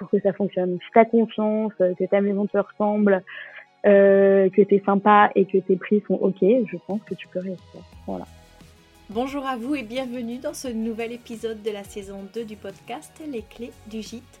pour que ça fonctionne. Si t'as confiance, que ta maison te ressemble, euh, que t'es sympa et que tes prix sont ok, je pense que tu peux réussir. Voilà. Bonjour à vous et bienvenue dans ce nouvel épisode de la saison 2 du podcast Les clés du gîte.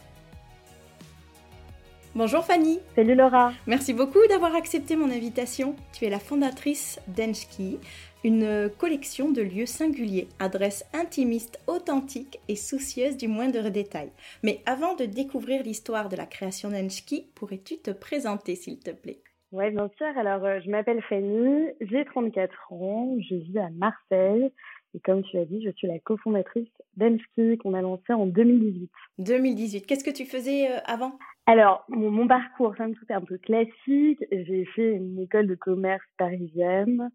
Bonjour Fanny. Salut Laura. Merci beaucoup d'avoir accepté mon invitation. Tu es la fondatrice d'Enchki, une collection de lieux singuliers, adresses intimistes, authentiques et soucieuses du moindre détail. Mais avant de découvrir l'histoire de la création d'Enchki, pourrais-tu te présenter s'il te plaît? Oui, bien sûr. Alors, euh, je m'appelle Fanny, j'ai 34 ans, je vis à Marseille. Et comme tu l'as dit, je suis la cofondatrice d'Enchki qu'on a lancé en 2018. 2018. Qu'est-ce que tu faisais euh, avant? Alors, mon, parcours, c'est tout est un peu classique. J'ai fait une école de commerce parisienne.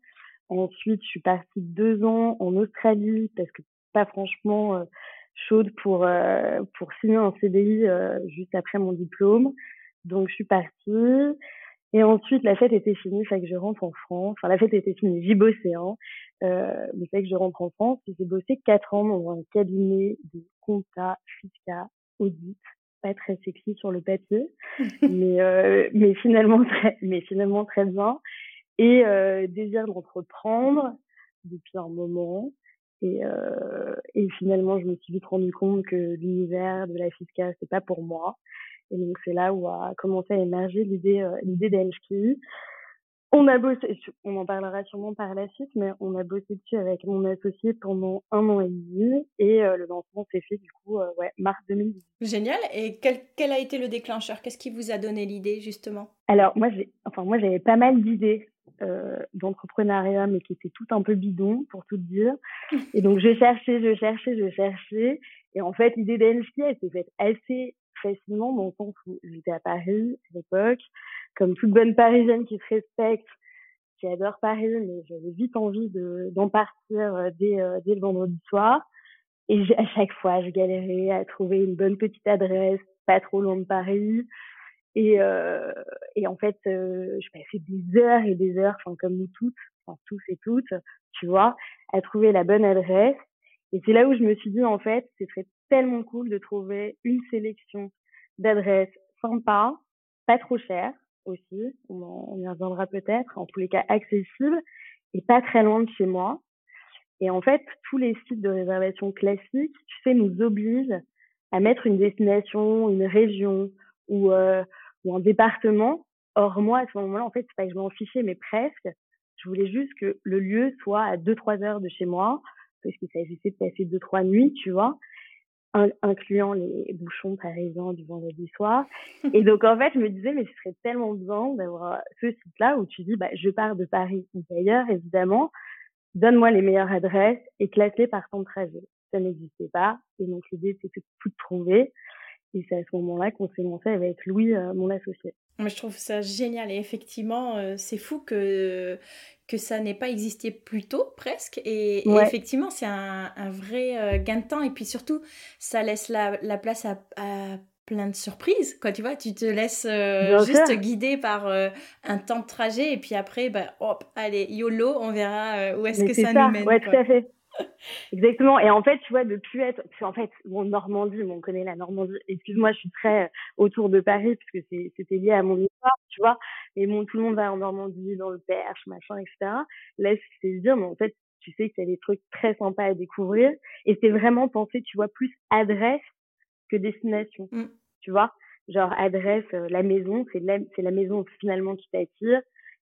Ensuite, je suis partie deux ans en Australie parce que pas franchement euh, chaude pour euh, pour signer un CDI euh, juste après mon diplôme. Donc, je suis partie. Et ensuite, la fête était finie, fait que je rentre en France. Enfin, la fête était finie, j'y bossais, hein. Euh, mais fait que je rentre en France. J'ai bossé quatre ans dans un cabinet de compta, fiscal, audit pas très sexy sur le papier, mais euh, mais finalement très mais finalement très bien et euh, désir d'entreprendre depuis un moment et euh, et finalement je me suis vite rendu compte que l'univers de la fiscale c'est pas pour moi et donc c'est là où a commencé à émerger l'idée euh, l'idée on a bossé, on en parlera sûrement par la suite, mais on a bossé dessus avec mon associé pendant un an et demi et euh, le lancement s'est fait du coup, euh, ouais, mars 2018. Génial. Et quel, quel a été le déclencheur? Qu'est-ce qui vous a donné l'idée justement? Alors moi, j'ai, enfin moi j'avais pas mal d'idées euh, d'entrepreneuriat, mais qui étaient toutes un peu bidons pour tout dire. Et donc je cherchais, je cherchais, je cherchais. Et en fait, l'idée d'Enchki, elle s'est faite assez facilement dans le sens où j'étais à Paris à l'époque comme toute bonne Parisienne qui se respecte, qui adore Paris, mais j'avais vite envie de d'en partir euh, dès, euh, dès le vendredi soir. Et à chaque fois, je galérais à trouver une bonne petite adresse, pas trop loin de Paris. Et, euh, en fait, je passais des heures et des heures, comme nous toutes, tous et toutes, tu vois, à trouver la bonne adresse. Et c'est là où je me suis dit, en fait, ce serait tellement cool de trouver une sélection d'adresses sympas, pas trop chères, aussi, on, y reviendra peut-être, en tous les cas accessible et pas très loin de chez moi. Et en fait, tous les sites de réservation classiques, tu sais, nous obligent à mettre une destination, une région ou, euh, ou un département. Or, moi, à ce moment-là, en fait, c'est pas que je m'en fichais, mais presque. Je voulais juste que le lieu soit à 2-3 heures de chez moi, parce qu'il s'agissait de passer 2-3 nuits, tu vois incluant les bouchons parisiens du vendredi soir. Et donc, en fait, je me disais, mais ce serait tellement bien d'avoir ce site-là où tu dis, bah, je pars de Paris ou d'ailleurs, évidemment, donne-moi les meilleures adresses et classe-les par temps de trajet. Ça n'existait pas. Et donc, l'idée, c'était de tout trouver. Et c'est à ce moment-là qu'on s'est lancé avec Louis, euh, mon associé. Mais je trouve ça génial et effectivement, euh, c'est fou que, que ça n'ait pas existé plus tôt, presque. Et, effectivement, c'est un, un, vrai euh, gain de temps. Et puis surtout, ça laisse la, la place à, à, plein de surprises. Quoi, tu vois, tu te laisses juste guider par un temps de trajet. Et puis après, bah, hop, allez, YOLO, on verra où est-ce que ça, nous mène. Ouais, tout à fait. Exactement. Et en fait, tu vois, de plus être, en fait, bon, Normandie, on connaît la Normandie. Excuse-moi, je suis très euh, autour de Paris parce que c'était lié à mon histoire, tu vois. Mais bon, tout le monde va en Normandie, dans le Perche, machin, etc. Là, c'est dire, mais en fait, tu sais qu'il y a des trucs très sympas à découvrir. Et c'est vraiment penser, tu vois, plus adresse que destination. Mm. Tu vois, genre adresse, euh, la maison, c'est la, c'est la maison finalement qui t'attire.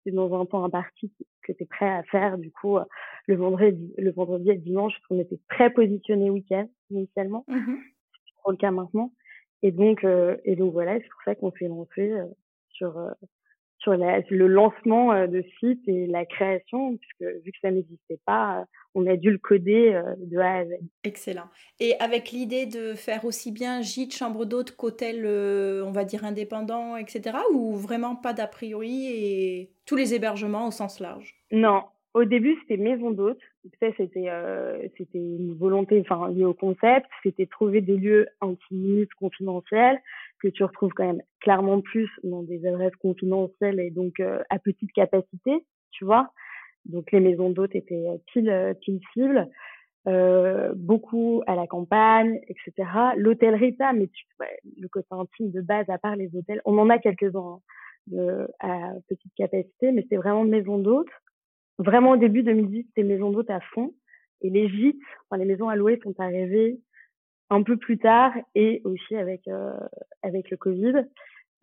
C'est dans un temps imparti que tu es prêt à faire. Du coup, euh, le vendredi, le vendredi et le dimanche, on était très positionné week-end initialement. Mmh c'est trop le cas maintenant. Et donc, euh, et donc voilà, c'est pour ça qu'on s'est lancé sur sur le lancement euh, de site et la création, puisque vu que ça n'existait pas, euh, on a dû le coder euh, de A à Z. Excellent. Et avec l'idée de faire aussi bien gîte, chambre d'hôte qu'hôtel, on va dire indépendant, etc., ou vraiment pas d'a priori et tous les hébergements au sens large? Non, au début, c'était maison d'hôte. C'était euh, c'était une volonté, enfin liée au concept. C'était trouver des lieux intimes, confidentiels, que tu retrouves quand même clairement plus dans des adresses confidentielles et donc euh, à petite capacité, tu vois. Donc les maisons d'hôtes étaient euh, pile euh, pile cible. Beaucoup à la campagne, etc. L'hôtellerie pas, mais le côté intime de base, à part les hôtels, on en a quelques-uns hein, à petite capacité, mais c'est vraiment maison d'hôtes vraiment au début 2010, c'était maison d'hôtes à fond. Et les gîtes, enfin les maisons allouées sont arrivées un peu plus tard et aussi avec euh, avec le Covid,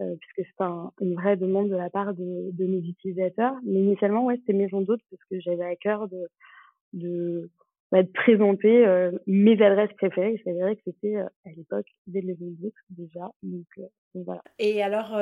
euh, puisque c'est un, une vraie demande de la part de, de nos utilisateurs. Mais initialement, ouais, c'était maison d'hôtes parce que j'avais à cœur de de présenter euh, mes adresses préférées. Il s'avérait que c'était euh, à l'époque des maisons d'hôtes déjà. Donc, euh, donc, voilà. Et alors,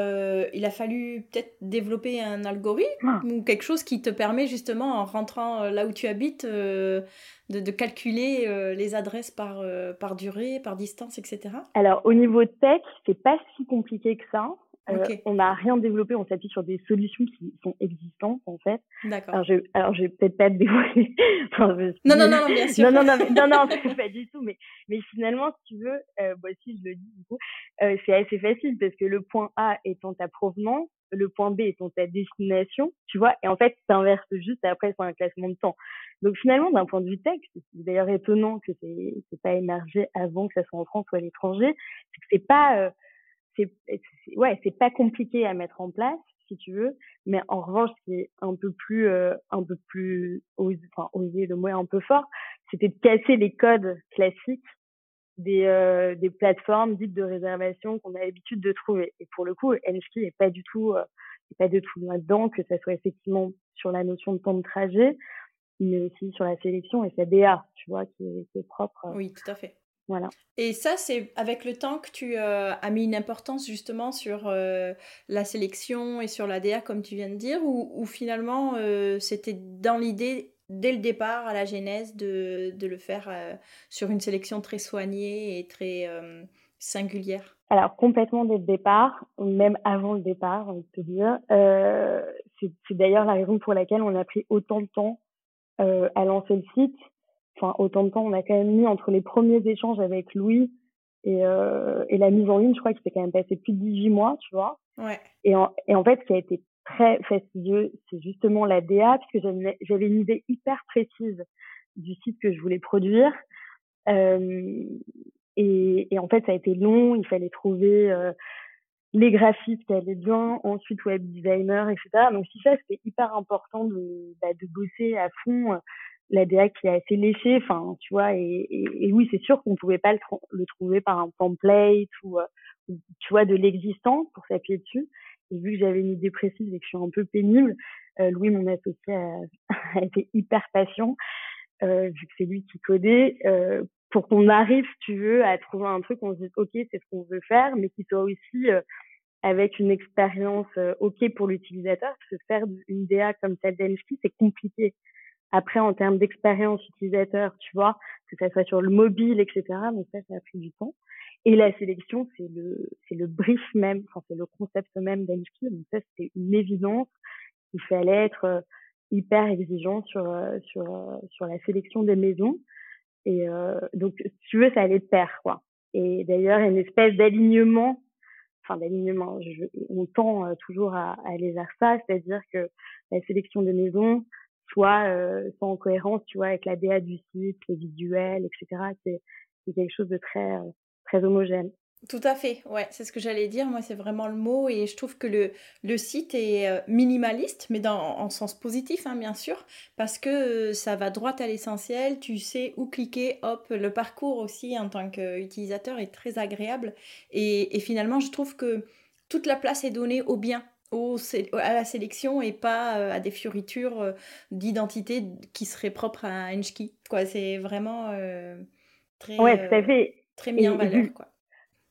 il a fallu peut-être développer un algorithme ah. ou quelque chose qui te permet justement, en rentrant là où tu habites, de, de, calculer les adresses par, par durée, par distance, etc. Alors, au niveau tech, c'est pas si compliqué que ça. Euh, on n'a rien développé, on s'appuie sur des solutions qui sont existantes en fait. D'accord. Alors je, alors je vais peut-être pas te dévoiler. non, non, non, bien sûr. Non, non, non, mais, non, non, pas du tout. Mais, mais finalement, si tu veux, euh, bah, si je le dis du coup, euh, c'est assez facile parce que le point A étant ta provenance, le point B étant ta destination, tu vois, et en fait, tu inverses juste après sur un classement de temps. Donc finalement, d'un point de vue tech, c'est d'ailleurs étonnant que c'est pas émergé avant que ça soit en France ou à l'étranger, c'est que c'est pas euh, c'est ouais, c'est pas compliqué à mettre en place si tu veux, mais en revanche, ce qui est un peu plus euh, un peu plus osé, enfin osé le mot est un peu fort, c'était de casser les codes classiques des euh, des plateformes dites de réservation qu'on a l'habitude de trouver. Et pour le coup, NFK est pas du tout euh, pas du tout là-dedans, que ça soit effectivement sur la notion de temps de trajet, mais aussi sur la sélection et sa DA, tu vois, qui est, qui est propre. Oui, tout à fait. Voilà. Et ça, c'est avec le temps que tu euh, as mis une importance justement sur euh, la sélection et sur l'ADA, comme tu viens de dire, ou, finalement euh, c'était dans l'idée dès le départ, à la genèse, de, de le faire sur une sélection très soignée et très singulière? Alors complètement dès le départ, même avant le départ, on peut dire. c'est d'ailleurs la raison pour laquelle on a pris autant de temps à lancer le site enfin autant de temps on a quand même mis entre les premiers échanges avec Louis et, euh, et la mise en ligne, je crois qu'il s'est quand même passé plus de 18 mois, tu vois. Ouais. Et, en, et en fait, ce qui a été très fastidieux, c'est justement la DA, puisque j'avais une idée hyper précise du site que je voulais produire. Euh, et, et, en fait, ça a été long, il fallait trouver euh, les graphistes qui allaient bien, ensuite web designer, etc. Donc, si ça, c'était hyper important de, bah, de bosser à fond la DA qui a assez léché, enfin, tu vois, et, et, oui, c'est sûr qu'on pouvait pas le, le, trouver par un template ou, euh, tu vois, de l'existant pour s'appuyer dessus. Et vu que j'avais une idée précise et que je suis un peu pénible, euh, Louis, mon associé, a, a, été hyper patient, euh, vu que c'est lui qui codait, euh, pour qu'on arrive, tu veux, à trouver un truc, on se dise, OK, c'est ce qu'on veut faire, mais qui soit aussi euh, avec une expérience OK pour l'utilisateur, parce que faire une DA comme celle d'Enski, c'est compliqué. Après, en termes d'expérience utilisateur, tu vois, que ça soit sur le mobile, etc. Donc ça, ça a pris du temps. Et la sélection, c'est le, c'est le brief même, enfin, c'est le concept même d'Anishki. Donc ça, c'était une évidence. Il fallait être euh, hyper exigeant sur, euh, sur, euh, sur la sélection des maisons. Et euh, donc, si tu veux, ça allait de pair, quoi. Et d'ailleurs, une espèce d'alignement, enfin d'alignement, on tend toujours à, à aller vers ça, c'est-à-dire que la sélection des maisons, soit soit en cohérence, tu vois, avec la DA du site, les visuels, etc. C'est quelque chose de très très homogène. Tout à fait, ouais, c'est ce que j'allais dire. Moi, c'est vraiment le mot et je trouve que le, le site est euh, minimaliste, mais dans, en sens positif, hein, bien sûr, parce que ça va droit à l'essentiel. Tu sais où cliquer, hop, le parcours aussi en tant qu'utilisateur est très agréable. Et, finalement, je trouve que toute la place est donnée au bien, au, à la sélection et pas euh, à des fioritures euh, d'identité qui seraient propres à Enchki. Quoi, c'est vraiment très, ouais, tout à fait. très mis en valeur, quoi.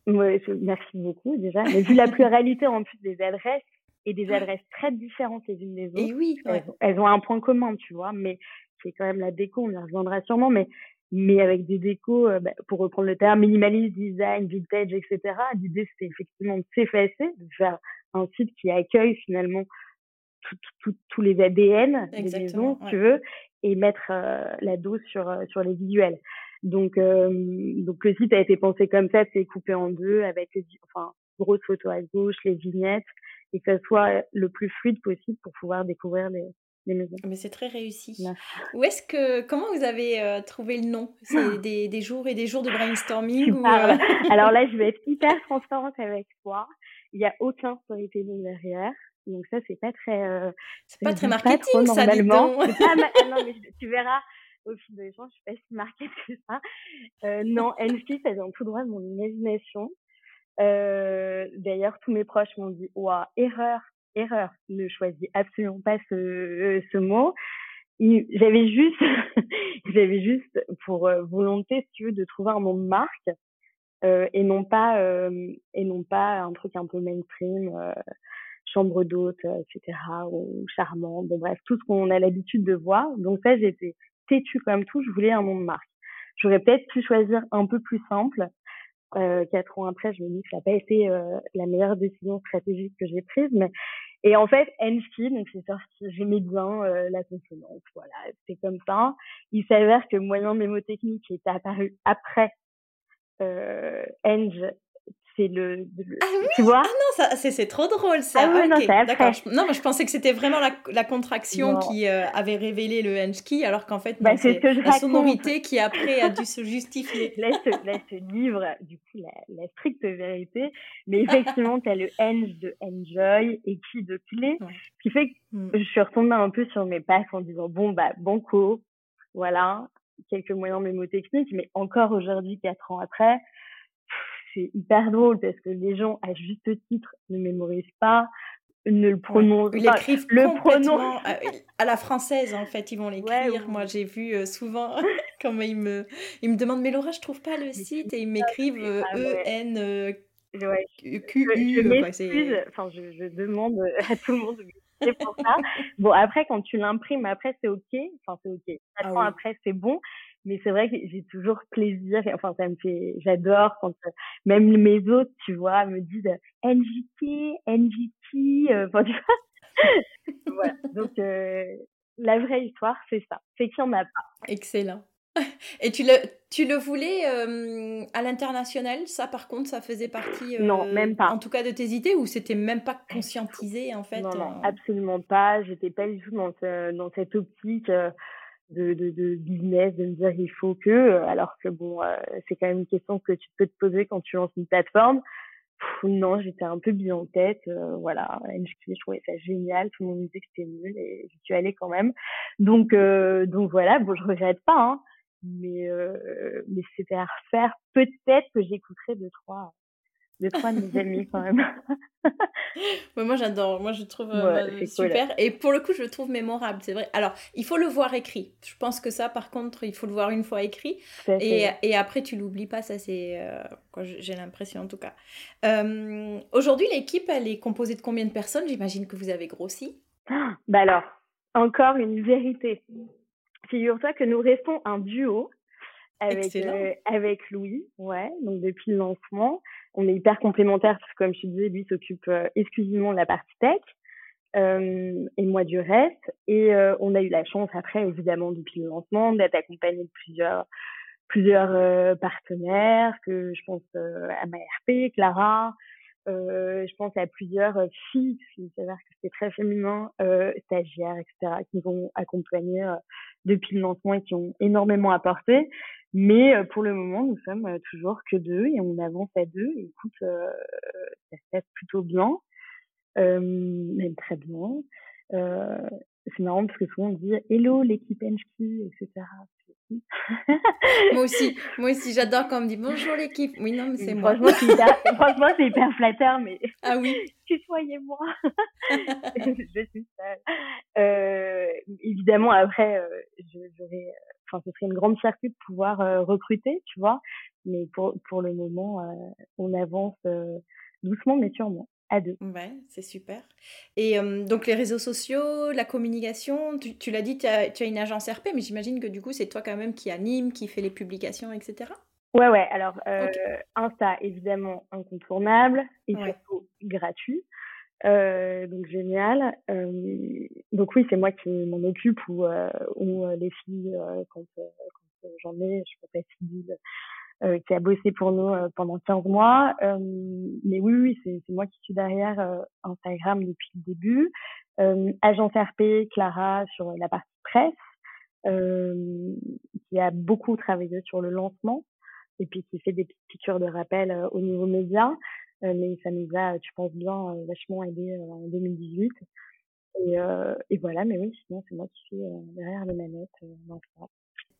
Ouais, merci beaucoup déjà. Mais vu la pluralité en plus des adresses et des adresses très différentes les unes des autres, et oui, elles, ont un point commun, tu vois. Mais c'est quand même la déco, on y reviendra sûrement. Mais mais avec des décos, euh, bah, pour reprendre le terme, minimaliste, design, vintage, etc. L'idée c'était effectivement de s'effacer, de faire un site qui accueille finalement tous les ADN des maisons, si tu veux, et mettre euh, la dose sur euh, sur les visuels. Donc, euh, donc le site a été pensé comme ça, c'est coupé en deux avec les, enfin, grosses photos à gauche, les vignettes, et que ça soit le plus fluide possible pour pouvoir découvrir les, les maisons. Mais c'est très réussi. Où est-ce que, comment vous avez euh, trouvé le nom? C'est des, des, jours et des jours de brainstorming ou? Alors là, je vais être hyper transparente avec toi. Il n'y a aucun storytelling derrière. Donc ça, c'est pas très. c'est pas très marketing, ça, dis donc. Pas non, mais tu verras au fil de l'échange, je suis pas si marquée que ça. Euh, non, Enski, ça vient tout droit de mon imagination. Euh, D'ailleurs, tous mes proches m'ont dit, ouah, erreur, erreur, ne choisis absolument pas ce, euh, ce mot. J'avais juste, j'avais juste pour euh, volonté, si tu veux, de trouver un nom de marque euh, et non pas euh, et non pas un truc un peu mainstream, chambre d'hôte, etc. ou charmant. Bon bref, tout ce qu'on a l'habitude de voir. Donc ça, j'étais têtu comme tout, je voulais un nom de marque. J'aurais peut-être pu choisir un peu plus simple. Euh, quatre ans après, je me dis que ça n'a pas été euh, la meilleure décision stratégique que j'ai prise, mais et en fait, NC, donc c'est sorti, j'aimais bien euh, la consonance, voilà, c'est comme ça. Il s'avère que moyen mémotechnique est apparu après euh, c'est le, ah oui! tu vois? Ah non c'est trop drôle ça. Ah oui, non, d'accord non mais je pensais que c'était vraiment la, la contraction qui euh, avait révélé le henchki alors qu'en fait bah, c'est la sonorité qui après a dû se justifier. Laisse laisse livre du coup la, la, stricte vérité. Mais effectivement tu as le henge de enjoy et qui de clé ce qui fait que mm. je suis retombée un peu sur mes passes en disant bon bah banco voilà quelques moyens mémotechniques mais encore aujourd'hui quatre ans après c'est hyper drôle parce que les gens, à juste titre, ne mémorisent pas, ne le prononcent pas. Ils le pronom à, la française, en fait, ils vont l'écrire. Moi, j'ai vu euh, souvent comment ils me, ils me demandent, mais Laura, je trouve pas le site, et ils m'écrivent E-N. Q U. Je enfin, je, je, demande à tout le monde de pour ça. bon, après, quand tu l'imprimes, après, c'est OK. Enfin, c'est OK. Ah, oui. après, c'est bon mais c'est vrai que j'ai toujours plaisir enfin ça me fait j'adore quand euh, même mes autres tu vois me disent NJT NJT euh, enfin tu vois voilà donc euh, la vraie histoire c'est ça c'est qu'il n'y en a pas excellent et tu le, tu le voulais à l'international Ça, par contre, ça faisait partie. non, même pas. En tout cas, de tes idées ou c'était même pas conscientisé en fait Non, non absolument pas. J'étais pas du tout dans, dans cette optique de, de, de, business, de me dire il faut que, euh, alors que bon, euh, c'est quand même une question que tu peux te poser quand tu lances une plateforme. non, j'étais un peu bien en tête, euh, voilà. je trouvais ça génial, tout le monde me disait que c'était nul et j'y suis allée quand même. Donc, donc voilà, bon, je regrette pas, hein, mais mais c'était à refaire. Peut-être que j'écouterai deux trois deux trois de mes amis quand même. moi j'adore, moi je trouve euh, super. Et pour le coup, je le trouve mémorable, c'est vrai. Alors, il faut le voir écrit. Je pense que ça, par contre, il faut le voir une fois écrit. Et, et, après, tu l'oublies pas, ça c'est. Euh, j'ai l'impression en tout cas. Euh, aujourd'hui, l'équipe, elle est composée de combien de personnes? J'imagine que vous avez grossi. bah alors, encore une vérité. Figure-toi que nous restons un duo avec, euh, avec Louis, ouais, donc depuis le lancement. On est hyper complémentaires parce que, comme je te disais, lui s'occupe euh, exclusivement de la partie tech euh, et moi du reste. Et on a eu la chance après, évidemment, depuis le lancement, d'être accompagné de plusieurs plusieurs partenaires, que je pense à ma RP, Clara, je pense à plusieurs filles, il s'avère que c'est très féminin, stagiaires, etc., qui nous ont accompagnés euh, depuis le lancement et qui ont énormément apporté. Mais euh, pour le moment, nous sommes toujours que deux et on avance à deux. Écoute, ça se passe plutôt bien, même très bien. c'est marrant parce que souvent on dit Hello l'équipe Enchki, etc. moi aussi, moi aussi, j'adore quand on me dit bonjour l'équipe. Oui, non, mais c'est moi. Franchement, c'est hyper, flatteur, mais. Ah oui. Tutoyez-moi. je suis seule. Euh, évidemment, après, euh, j'aurais, enfin, ce serait une grande fierté de pouvoir euh, recruter, tu vois. Mais pour, pour le moment, euh, on avance euh, doucement, mais sûrement à deux. Ouais, c'est super. Et donc les réseaux sociaux, la communication, tu, l'as dit, tu as, tu as, une agence RP, mais j'imagine que du coup, c'est toi quand même qui anime, qui fait les publications, etc. Ouais, ouais. Alors, euh, Insta, évidemment, incontournable et surtout gratuit. Euh, donc, génial. Euh, donc, oui, c'est moi qui m'en occupe ou, ou les filles, quand, quand j'en ai, je peux pas euh, qui a bossé pour nous euh, pendant 15 mois. Euh, mais oui, oui, c'est moi qui suis derrière Instagram depuis le début. Agence RP, Clara sur la partie presse, qui a beaucoup travaillé sur le lancement et puis qui fait des petites piqûres de rappel au niveau média. mais ça nous a, tu penses bien, vachement aidé en 2018. Et, et, voilà, mais oui, sinon c'est moi qui suis derrière les manettes dans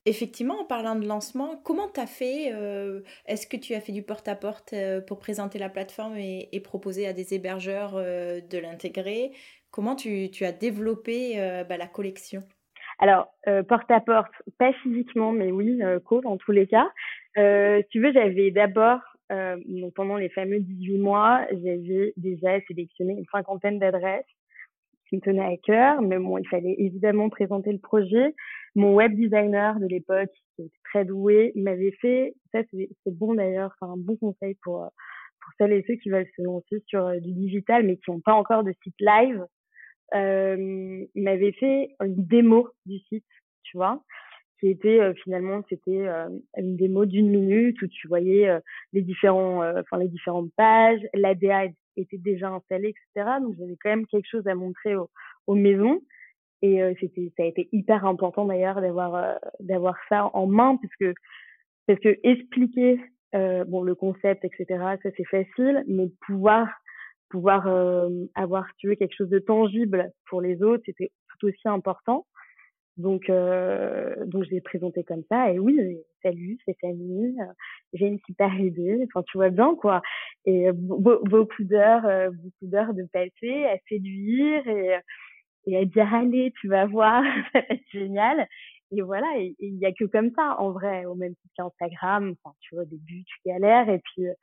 Effectivement, en parlant de lancement, comment tu as fait euh, Est-ce que tu as fait du porte-à-porte euh, pour présenter la plateforme et, proposer à des hébergeurs euh, de l'intégrer? Comment tu, as développé bah, la collection? Alors, porte-à-porte, pas physiquement, mais oui, co dans tous les cas. tu veux, j'avais d'abord, pendant les fameux 18 mois, j'avais déjà sélectionné une cinquantaine d'adresses qui me tenaient à cœur, mais bon, il fallait évidemment présenter le projet mon web designer de l'époque, qui était très doué, m'avait fait, ça c'est bon d'ailleurs, c'est un bon conseil pour, euh, pour celles et ceux qui veulent se lancer sur euh, du digital mais qui n'ont pas encore de site live. Euh, il m'avait fait une démo du site, tu vois, qui était euh, finalement c'était une démo d'une minute où tu voyais les différents, enfin les différentes pages, l'ADA était déjà installée, etc. Donc j'avais quand même quelque chose à montrer aux, aux maisons. Et euh, c'était, ça a été hyper important d'ailleurs d'avoir euh, d'avoir ça en main parce que parce que expliquer euh, bon le concept etc ça c'est facile mais pouvoir pouvoir avoir si tu veux quelque chose de tangible pour les autres c'était tout aussi important. Donc donc je l'ai présenté comme ça et oui salut c'est Fanny j'ai une super idée enfin tu vois bien quoi. Et beaucoup d'heures beaucoup d'heures de passer à séduire et et à dire allez, tu vas voir, ça va être génial. Et voilà, et il y a que comme ça, en vrai, au même titre qu'Instagram. Enfin, tu vois, au début, tu galères, et puis, euh,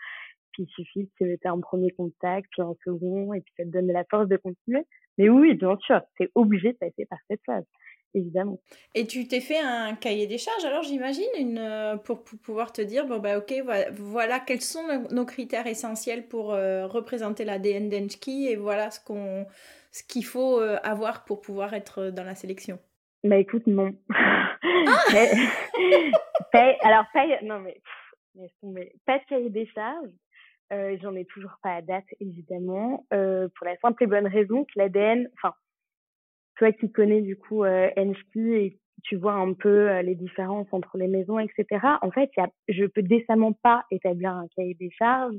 puis il suffit que tu un premier contact, puis un second, et puis ça te donne la force de continuer. Mais oui, bien sûr, c'est obligé de passer par cette phase évidemment. Et tu t'es fait un cahier des charges, alors j'imagine, une, euh, pour, pouvoir te dire, bon bah ok, voilà, quels sont nos critères essentiels pour euh, représenter l'ADN d'Enchki et voilà ce qu'on ce qu'il faut euh, avoir pour pouvoir être dans la sélection Bah écoute, non. Ah alors, pas, non mais, pas de cahier des charges. Euh, J'en ai toujours pas à date, évidemment, pour la simple et bonne raison que l'ADN, enfin, toi qui connais du coup euh, et tu vois un peu euh, les différences entre les maisons, etc. En fait, y a, je peux décemment pas établir un cahier des charges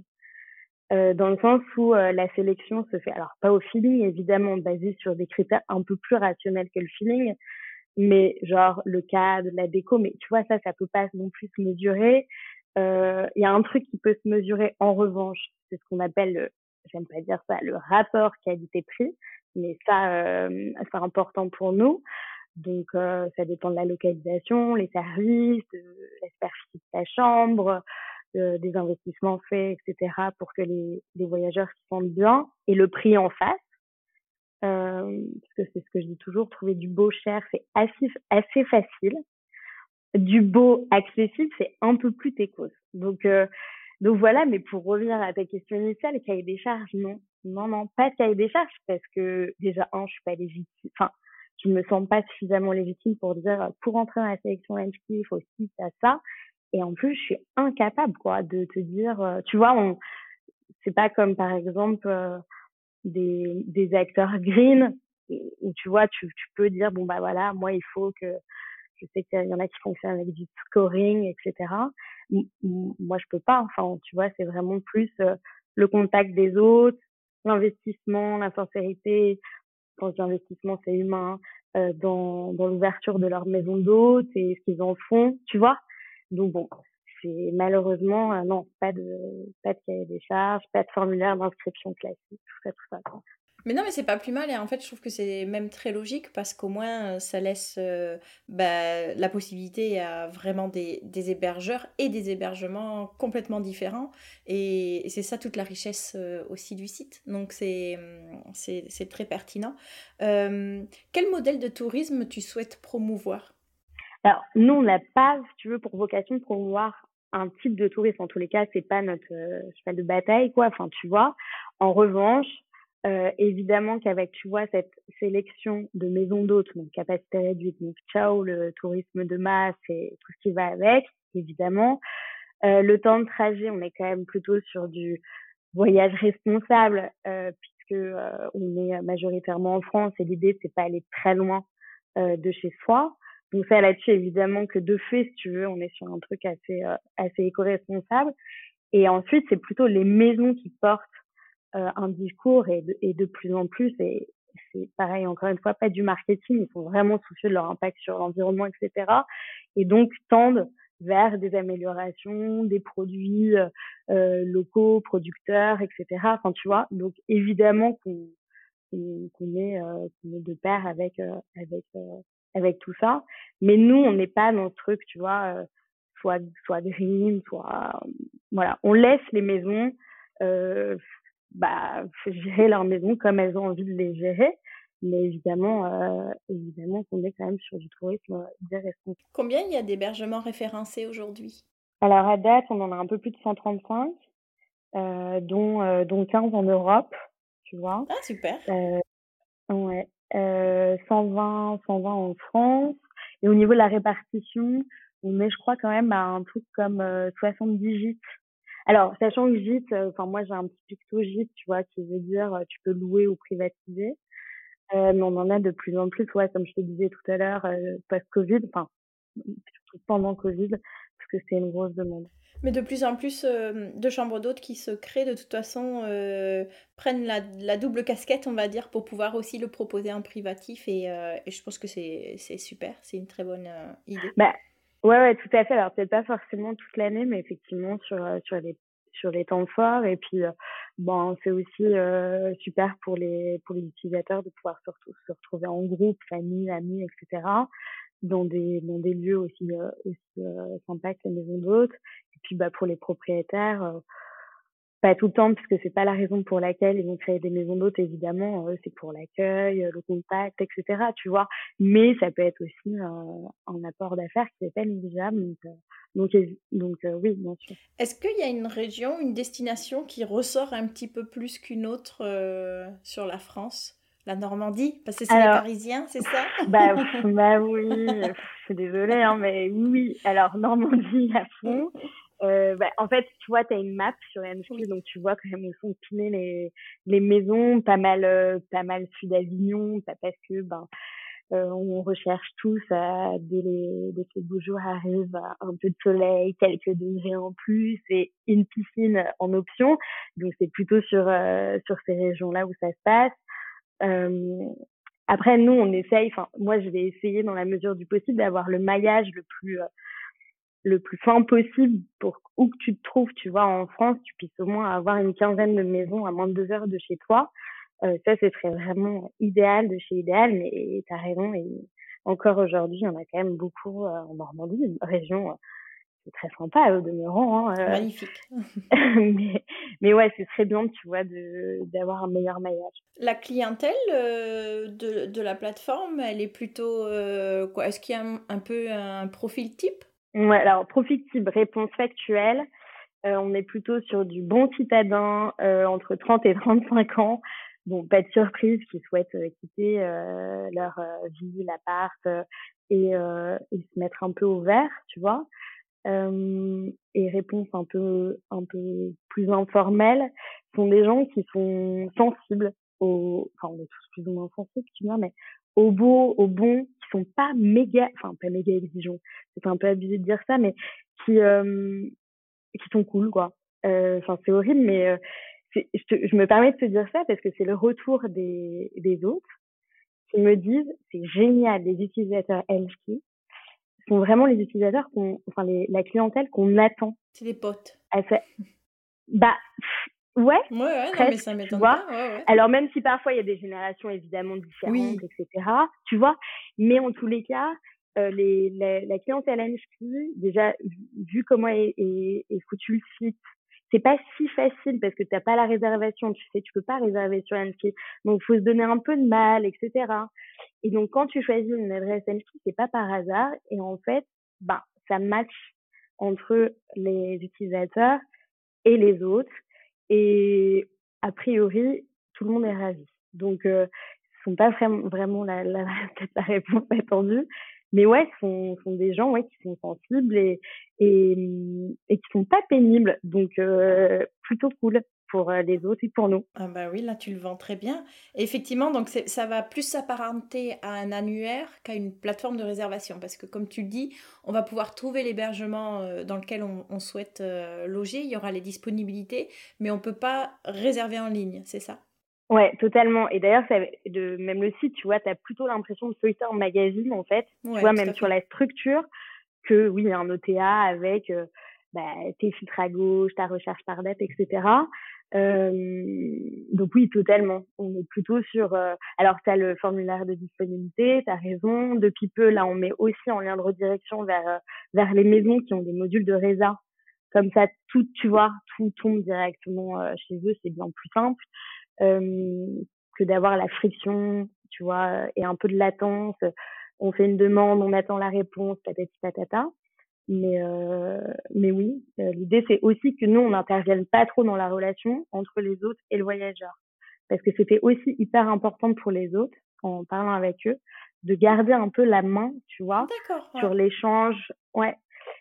euh, dans le sens où euh, la sélection se fait, alors pas au feeling évidemment, basé sur des critères un peu plus rationnels que le feeling, mais genre le cadre, la déco, mais tu vois ça, ça peut pas non plus se mesurer. Euh, il y a un truc qui peut se mesurer en revanche, c'est ce qu'on appelle, j'aime pas dire ça, le rapport qualité-prix, mais ça, c'est important pour nous. Donc, ça dépend de la localisation, les services, de la superficie de ta chambre, des investissements faits, etc., pour que les, les voyageurs s'y sentent bien, et le prix en face. Euh, parce que c'est ce que je dis toujours, trouver du beau cher, c'est assez, assez facile. Du beau accessible, c'est un peu plus técos. Donc, euh, donc voilà, mais pour revenir à ta question initiale, cahier des charges, non. Non, non, pas de cahier des charges, parce que déjà, un, je suis pas légitime, enfin, je me sens pas suffisamment légitime pour dire, pour entrer dans la sélection NHK, il faut aussi ça, ça. Et en plus, je suis incapable, quoi, de te dire, euh, tu vois, on, c'est pas comme par exemple des, des acteurs green où tu vois, tu, tu peux dire bon bah voilà, moi il faut que je sais qu'il y en a qui fonctionnent avec du scoring, etc. Moi je peux pas. Enfin, tu vois, c'est vraiment plus le contact des autres, l'investissement, la sincérité. Quand je dis investissement, c'est humain. Euh, dans, dans l'ouverture de leur maison d'hôte et ce qu'ils en font, tu vois. Donc bon, c'est malheureusement euh, non, pas de pas de cahier des charges, pas de formulaire d'inscription classique, tout ça, tout ça. Mais non, mais c'est pas plus mal. Et en fait, je trouve que c'est même très logique parce qu'au moins, euh, ça laisse euh, bah, la possibilité à vraiment des, hébergeurs et des hébergements complètement différents. Et, c'est ça toute la richesse euh, aussi du site. Donc, c'est très pertinent. quel modèle de tourisme tu souhaites promouvoir? Alors, nous, on n'a pas, si tu veux, pour vocation de promouvoir un type de tourisme. En tous les cas, c'est pas notre cheval de bataille, quoi. Enfin, tu vois. En revanche, euh, évidemment qu'avec, tu vois, cette sélection de maisons d'hôtes, donc capacité réduite, donc ciao, le tourisme de masse et tout ce qui va avec, évidemment. Euh, le temps de trajet, on est quand même plutôt sur du voyage responsable, euh, puisque euh, on est majoritairement en France et l'idée, c'est pas aller très loin euh, de chez soi. Donc ça, là-dessus, évidemment que de fait, si tu veux, on est sur un truc assez, assez éco-responsable. Et ensuite, c'est plutôt les maisons qui portent euh, un discours et de, et de plus en plus, et c'est pareil, encore une fois, pas du marketing, ils sont vraiment soucieux de leur impact sur l'environnement, etc. Et donc tendent vers des améliorations, des produits euh, euh locaux, producteurs, etc. Enfin, tu vois, donc évidemment qu'on qu'on est, euh, est de pair avec avec avec tout ça, mais nous on n'est pas dans ce truc, tu vois, soit soit green, soit voilà, on laisse les maisons euh, bah, gérer leur maison comme elles ont envie de les gérer. Mais évidemment, euh, évidemment qu'on est quand même sur du tourisme responsable. Combien il y a d'hébergements référencés aujourd'hui? Alors à date, on en a un peu plus de 135, euh, dont, euh, dont 15 en Europe, tu vois. Ah, super. Euh, ouais. 120, 120 en France. Et au niveau de la répartition, on est, je crois, quand même à un truc comme 70 gîtes alors, sachant que gîte, euh, enfin moi j'ai un petit picto gîte, tu vois, qui veut dire euh, tu peux louer ou privatiser. Euh, mais on en a de plus en plus, ouais, comme je te disais tout à l'heure, euh, post-Covid, enfin surtout pendant Covid, parce que c'est une grosse demande. Mais de plus en plus de chambres d'hôtes qui se créent, de toute façon, prennent la, la, double casquette, on va dire, pour pouvoir aussi le proposer en privatif. Et, et je pense que c'est super, c'est une très bonne idée. Bah, Ouais, ouais, tout à fait. Alors peut-être pas forcément toute l'année, mais effectivement sur euh, sur les sur les temps forts. Et puis euh, bon, c'est aussi euh, super pour les pour les utilisateurs de pouvoir surtout se retrouver en groupe, famille, amis, etc. dans des dans des lieux aussi aussi sympas que les maisons d'hôtes. Et puis bah pour les propriétaires pas tout le temps puisque c'est pas la raison pour laquelle ils vont créer des maisons d'hôtes évidemment euh, c'est pour l'accueil le contact etc tu vois mais ça peut être aussi un apport d'affaires qui est pas négligeable donc euh, donc, donc euh, oui bien sûr est-ce qu'il y a une région une destination qui ressort un petit peu plus qu'une autre sur la France? La Normandie? Parce que c'est les Parisiens, c'est ça? Bah, bah oui, je suis désolée, hein, mais oui. Alors, Normandie à fond. Euh, bah, en fait, tu vois, tu as une map sur Enfield, donc tu vois quand même où sont pinées les, les maisons, pas mal, euh, pas mal sud d'Avignon, parce que ben, euh, on recherche tous, euh, dès, les, dès que les beaux jours arrivent, un peu de soleil, quelques degrés en plus et une piscine en option. Donc c'est plutôt sur, euh, sur ces régions-là où ça se passe. après, nous, on essaye, enfin, moi, je vais essayer dans la mesure du possible d'avoir le maillage le plus le plus fin possible pour où que tu te trouves, tu vois, en France, tu puisses au moins avoir une quinzaine de maisons à moins de deux heures de chez toi. Euh, ça, ce serait vraiment idéal de chez idéal, mais tu as raison. Et encore aujourd'hui, il y en a quand même beaucoup euh, en Normandie, une région euh, très sympa au demeurant. Hein, Magnifique. mais, mais ouais, ce serait bien, tu vois, d'avoir un meilleur maillage. La clientèle de, de la plateforme, elle est plutôt quoi? Est-ce qu'il y a un, un peu un profil type? Ouais, alors profil type, réponse factuelle. Euh, on est plutôt sur du bon citadin euh, entre 30 et 35 ans. Bon, pas de surprise, qui souhaitent euh, quitter euh, leur euh, vie, l'appart et, et se mettre un peu au vert, tu vois. et réponses un peu un peu plus informelles sont des gens qui sont sensibles au enfin on est tous plus ou moins sensibles tu vois mais au beau au bon qui sont pas méga enfin pas méga exigeants. C'est un peu abusé de dire ça mais qui qui sont cool quoi. Enfin c'est horrible mais je, je, me permets de te dire ça parce que c'est le retour des, des autres qui me disent c'est génial les utilisateurs Elski sont vraiment les utilisateurs qu'on enfin les, la clientèle qu'on attend. C'est des potes. Bah ouais ouais, ouais non, mais ça m'étonne pas ouais, ouais. alors même si parfois il y a des générations évidemment différentes oui. etc tu vois mais en tous les cas euh, les, la, la clientèle Elski déjà vu comment est, est, est foutu le site c'est pas si facile parce que tu n'as pas la réservation, tu sais, tu peux pas réserver sur Annecy. Donc, faut se donner un peu de mal, etc. Et donc, quand tu choisis une adresse Annecy, c'est pas par hasard. Et en fait, ben, ça match entre les utilisateurs et les autres. Et a priori, tout le monde est ravi. Donc, euh, ce sont pas vraiment, la, la, la réponse attendue, mais ouais, ce sont, sont des gens ouais, qui sont sensibles et, et, et qui sont pas pénibles. Donc, euh, plutôt cool pour euh, les autres et pour nous. Ah bah oui, là tu le vends très bien. Et effectivement, donc ça va plus s'apparenter à un annuaire qu'à une plateforme de réservation, parce que comme tu le dis, on va pouvoir trouver l'hébergement euh, dans lequel on, on souhaite loger, il y aura les disponibilités, mais on peut pas réserver en ligne, c'est ça? Ouais, totalement. Et d'ailleurs, même le site, tu vois, tu as plutôt l'impression de feuilleter un magazine, en fait. Ouais, tu vois, même sur la structure, que oui, un OTA avec euh, bah, tes filtres à gauche, ta recherche par date, etc. Euh, donc oui, totalement. On est plutôt sur... Euh... Alors, tu as le formulaire de disponibilité, tu as raison. Depuis peu, là, on met aussi en lien de redirection vers, euh, vers les maisons qui ont des modules de résa. Comme ça, tout, tu vois, tout tombe directement euh, chez eux, c'est bien plus simple que d'avoir la friction, tu vois, et un peu de latence. On fait une demande, on attend la réponse, patati patata. Mais euh, mais oui, l'idée c'est aussi que nous on n'intervienne pas trop dans la relation entre les autres et le voyageur, parce que c'était aussi hyper important pour les autres en parlant avec eux de garder un peu la main, tu vois, ouais. sur l'échange. Ouais,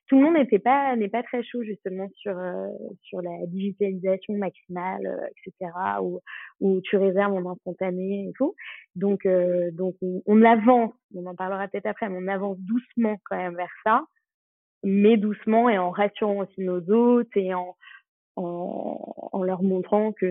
tout le monde n'était pas n'est pas très chaud justement sur euh, sur la digitalisation maximale euh, etc où où tu réserves en instantané et tout donc euh, donc on, on, avance on en parlera peut-être après mais on avance doucement quand même vers ça mais doucement et en rassurant aussi nos hôtes et en en, en leur montrant que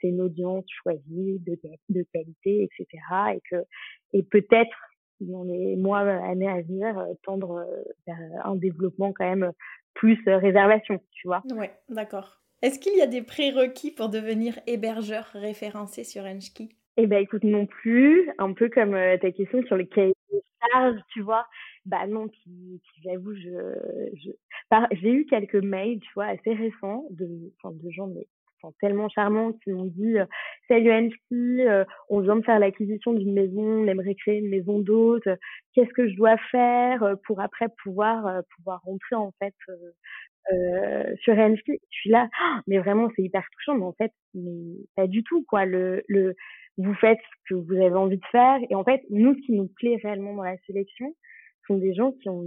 c'est une audience choisie de, de qualité etc et que et peut-être dans les mois, années à venir, tendre vers un développement quand même plus réservation, tu vois. Oui, d'accord. Est-ce qu'il y a des prérequis pour devenir hébergeur référencé sur Enski Eh ben, écoute, non plus. Un peu comme ta question sur les cahiers de charges, tu vois. Bah non, puis, j'avoue, je, j'ai eu quelques mails, tu vois, assez récents de, de gens mais tellement charmants qui m'ont dit euh, salut Anki, euh, on vient de faire l'acquisition d'une maison, on aimerait créer une maison d'hôte, qu'est-ce que je dois faire euh, pour après pouvoir pouvoir rentrer en fait sur Anki Je suis là, mais vraiment c'est hyper touchant, mais en fait mais pas du tout quoi. Le le vous faites ce que vous avez envie de faire et en fait nous ce qui nous plaît réellement dans la sélection sont des gens qui ont,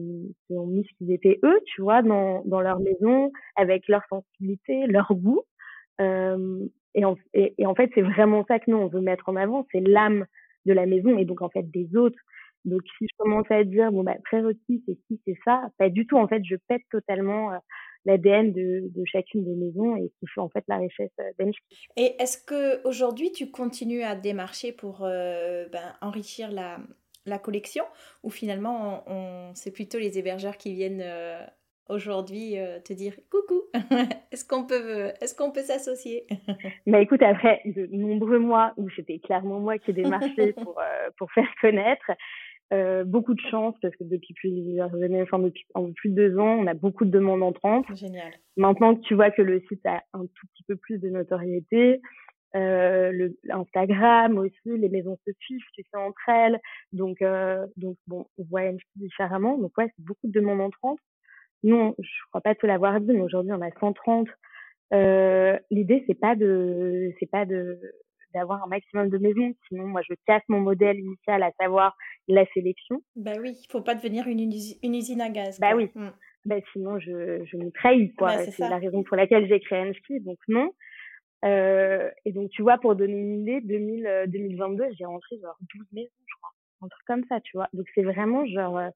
qui ont mis ce qu'ils étaient eux, tu vois, dans, dans leur maison, avec leur sensibilité, leur goût. Euh, et, en, et, en fait, c'est vraiment ça que nous, on veut mettre en avant, c'est l'âme de la maison et donc en fait des autres. Donc si je commence à dire, bon, bah, prérequis, c'est qui, c'est ça, pas du tout. En fait, je pète totalement euh, l'ADN de, de chacune des maisons et qui fait en fait la richesse euh, Et est-ce que aujourd'hui tu continues à démarcher pour euh, ben, enrichir la, la collection ou finalement on, on c'est plutôt les hébergeurs qui viennent euh, aujourd'hui euh, te dire coucou, est-ce qu'on peut, est-ce qu'on peut s'associer? Bah écoute, après de nombreux mois où c'était clairement moi qui ai démarché pour, euh, pour faire connaître, euh, beaucoup de chance parce que depuis plusieurs années, enfin depuis en plus de deux ans, on a beaucoup de demandes entrantes. Génial. Maintenant que tu vois que le site a un tout petit peu plus de notoriété, euh, le Instagram aussi, les maisons se suivent, tu sais entre elles, donc euh, donc bon, on voit différemment, donc ouais, c'est beaucoup de demandes entrantes. Nous, je crois pas te l'avoir dit, mais aujourd'hui, on a 130. Euh, L'idée, c'est pas de, c'est pas de d'avoir un maximum de maisons. Sinon, moi, je casse mon modèle initial, à savoir la sélection. Bah oui, il faut pas devenir une, une usine à gaz. Bah oui. Mmh. bah, sinon je, je me trahis, quoi. c'est la raison pour laquelle j'ai créé Enski, donc non. Euh, et donc, tu vois, pour donner une idée, 2000, 2022, euh, j'ai rentré genre 12 maisons, je crois. Un truc comme ça, tu vois. Donc, c'est vraiment genre euh,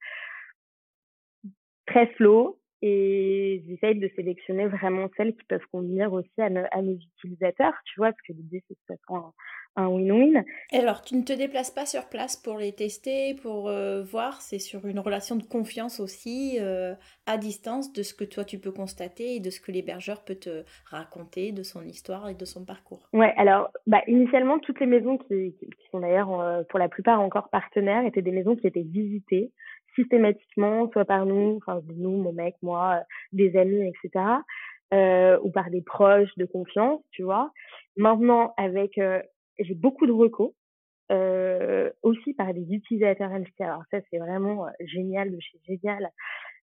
très slow et j'essaye de sélectionner vraiment celles qui peuvent convenir aussi à, à nos utilisateurs, tu vois, parce que l'idée, c'est que ce soit un win-win. Alors, tu ne te déplaces pas sur place pour les tester, pour euh, voir, c'est sur une relation de confiance aussi, euh, à distance, de ce que toi tu peux constater et de ce que l'hébergeur peut te raconter de son histoire et de son parcours. Ouais, alors, bah, initialement, toutes les maisons qui, qui sont d'ailleurs euh, pour la plupart encore partenaires étaient des maisons qui étaient visitées systématiquement, soit par nous, enfin nous, mon mec, moi, des amis, etc. ou par des proches de confiance, tu vois. Maintenant, avec j'ai beaucoup de recos, euh, aussi par des utilisateurs LC. Alors ça, c'est vraiment euh, génial de chez Génial.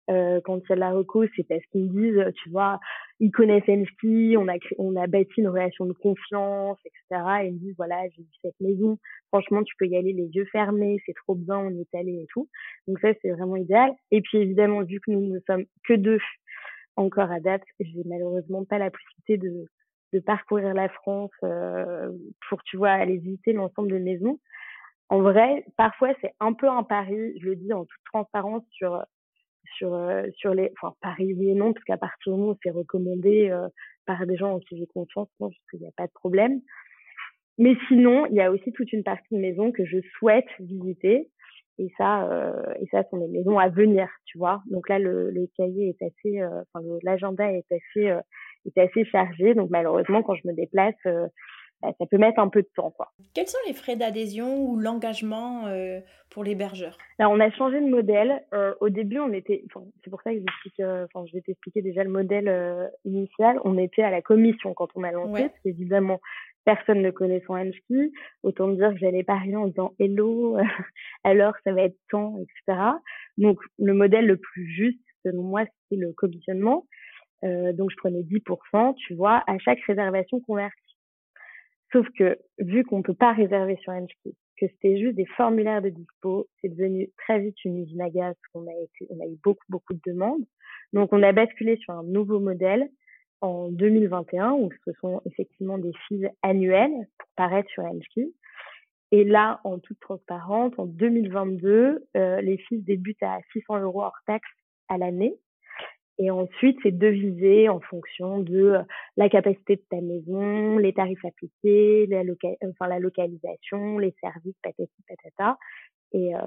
Euh, quand il y a de la reco, c'est parce qu'ils me disent, tu vois, ils connaissent Enski, on a on a bâti une relation de confiance, etc. Et ils me disent, voilà, j'ai vu cette maison, franchement, tu peux y aller les yeux fermés, c'est trop bien, on est allé et tout. Donc ça, c'est vraiment idéal. Et puis évidemment, vu que nous ne sommes que deux encore à date, j'ai malheureusement pas la possibilité de de parcourir la France euh, pour, tu vois, aller visiter l'ensemble de maisons. En vrai, parfois, c'est un peu un pari, je le dis en toute transparence, sur, sur, euh, sur les... Enfin, pari oui et non, parce qu'à partir du moment où c'est recommandé euh, par des gens en qui j'ai confiance, non, parce qu'il n'y a pas de problème. Mais sinon, il y a aussi toute une partie de maisons que je souhaite visiter. Et ça, euh, et ça, sont des maisons à venir, tu vois. Donc là, le, le cahier est assez, enfin, l'agenda est assez était assez chargé. Donc malheureusement, quand je me déplace, euh, ça peut mettre un peu de temps. Quoi. Quels sont les frais d'adhésion ou l'engagement euh, pour l'hébergeur? Alors on a changé de modèle. Euh, au début, on était, c'est pour ça que j'explique, enfin je vais t'expliquer déjà le modèle initial. On était à la commission quand on a lancé, parce qu'évidemment personne ne connaît son Hanski. Autant dire que j'allais pas rien en disant hello, alors ça va être temps, etc. Donc le modèle le plus juste, selon moi, c'est le commissionnement. Euh, donc je prenais 10%, tu vois, à chaque réservation convertie. Sauf que vu qu'on peut pas réserver sur Enchkey, que c'était juste des formulaires de dispo, c'est devenu très vite une usine à gaz, on a on a eu beaucoup beaucoup de demandes. Donc on a basculé sur un nouveau modèle en 2021 où ce sont effectivement des fees annuelles pour paraître sur Enchkey. Et là, en toute transparence, en 2022, euh, les fees débutent à 600 euros hors taxe à l'année. Et ensuite, c'est devisé en fonction de euh, la capacité de ta maison, les tarifs appliqués, la, enfin, la localisation, les services, patati patata. Et, euh,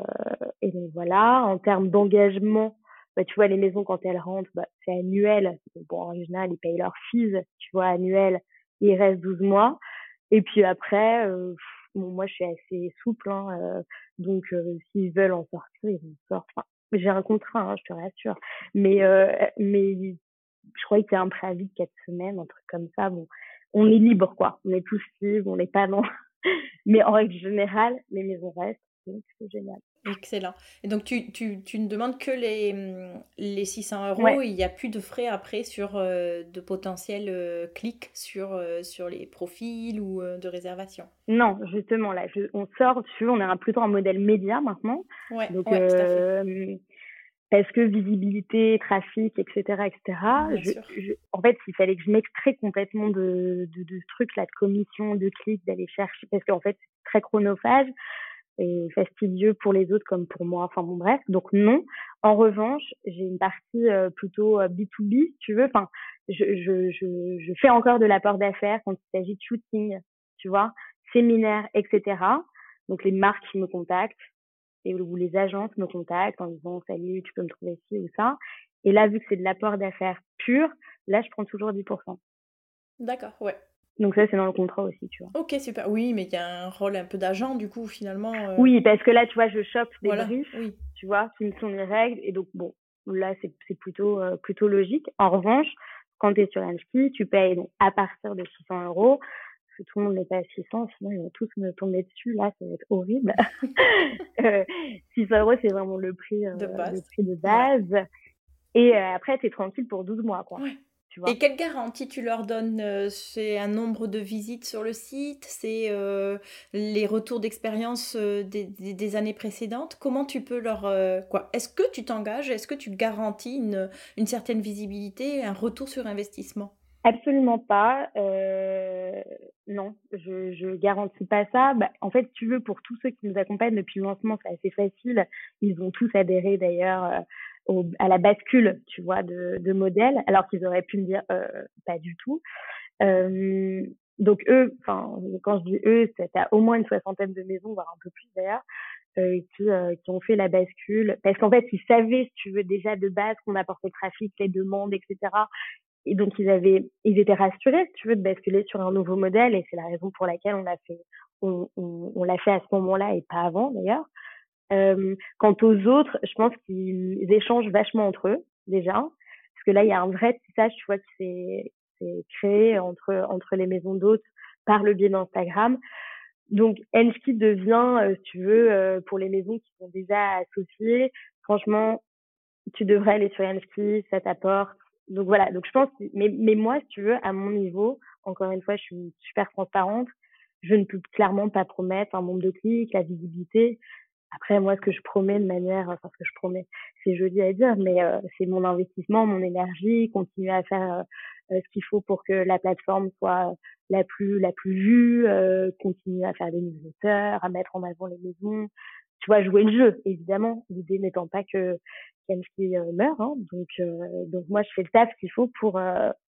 et donc voilà, en termes d'engagement, bah, tu vois, les maisons, quand elles rentrent, bah, c'est annuel. Bon, en général, ils payent leurs fees, tu vois, annuel. Il reste 12 mois. Et puis après, euh, bon, moi, je suis assez souple. Hein, euh, donc, euh, s'ils veulent en sortir, ils en sortent. J'ai un contrat, hein, je te rassure. Mais, euh, mais je crois qu'il y a un préavis de quatre semaines, un truc comme ça. Bon, on est libre, quoi. On est tous libres, on n'est pas dans. mais en règle générale, les maisons restent. Donc, c'est génial. Excellent. Et donc, tu, tu, tu, ne demandes que les, les 600 euros. Il n'y a plus de frais après sur euh, de potentiels euh, clics sur, euh, sur les profils ou de réservation Non, justement, là, on sort dessus. On est plutôt un modèle média maintenant. Ouais, donc, ouais, parce que visibilité, trafic, etc., etc. Je, en fait, il fallait que je m'extrais complètement de, de, de ce truc-là de commission, de clics, d'aller chercher, parce qu'en fait, c'est très chronophage et fastidieux pour les autres comme pour moi. Enfin bon bref, donc non. En revanche, j'ai une partie euh, plutôt B2B, euh, si tu veux. Enfin, je, je, je, je fais encore de l'apport d'affaires quand il s'agit de shooting, tu vois, séminaires, etc. Donc les marques me contactent et où les agences me contactent en disant salut, tu peux me trouver ci ou ça. Et là, vu que c'est de l'apport d'affaires pur, là, je prends toujours 10%. D'accord, ouais. Donc ça, c'est dans le contrat aussi, tu vois. Ok, super. Oui, mais il y a un rôle un peu d'agent, du coup, finalement. Euh. Oui, parce que là, tu vois, je chope des briefs, tu vois, qui me sont les règles. Et donc, bon, là, c'est plutôt, euh, plutôt logique. En revanche, quand tu es sur ski, tu payes donc, à partir de 600 euros. Parce que tout le monde n'est pas à 600, sinon ils vont tous me tomber dessus. Là, ça va être horrible. euh, 600 euros, c'est vraiment le prix, euh, de base. Le prix de base. Et après, tu es tranquille pour 12 mois, quoi. Et quelle garantie tu leur donnes euh, C'est un nombre de visites sur le site C'est euh, les retours d'expérience euh, des, années précédentes? Comment tu peux leur... quoi? Est-ce que tu t'engages? Est-ce que tu garantis une, une, certaine visibilité, un retour sur investissement? Absolument pas. non, je, je garantis pas ça. Bah, en fait, tu veux, pour tous ceux qui nous accompagnent depuis le lancement, c'est assez facile. Ils ont tous adhéré d'ailleurs à la bascule, tu vois, de, de modèles, alors qu'ils auraient pu me dire euh, pas du tout. Euh, donc eux, enfin quand je dis eux, c'est à au moins une soixantaine de maisons, voire un peu plus d'ailleurs, euh, qui, euh, qui ont fait la bascule, parce qu'en fait ils savaient, si tu veux, déjà de base qu'on apportait le trafic, les demandes, etc. Et donc ils avaient, ils étaient rassurés, si tu veux, de basculer sur un nouveau modèle, et c'est la raison pour laquelle on l'a fait, on, on, on l'a fait à ce moment-là et pas avant d'ailleurs. Euh, quant aux autres, je pense qu'ils échangent vachement entre eux déjà, parce que là il y a un vrai tissage, tu vois, qui s'est créé entre entre les maisons d'hôtes par le biais d'Instagram. Donc Enski devient, euh, si tu veux, euh, pour les maisons qui sont déjà associées, franchement, tu devrais aller sur Enski, ça t'apporte. Donc voilà, donc je pense, mais, mais moi, si tu veux, à mon niveau, encore une fois, je suis super transparente, je ne peux clairement pas promettre un nombre de clics, la visibilité. Après, moi, ce que je promets de manière, enfin, ce que je promets, c'est joli à dire, mais euh, c'est mon investissement, mon énergie, continuer à faire euh, euh, ce qu'il faut pour que la plateforme soit la plus, la plus vue, continuer à faire des newsletters, à mettre en avant les maisons, tu vois, jouer le jeu, évidemment. L'idée n'étant pas que Kenski meurt, hein, donc, donc moi, je fais le taf qu'il faut pour,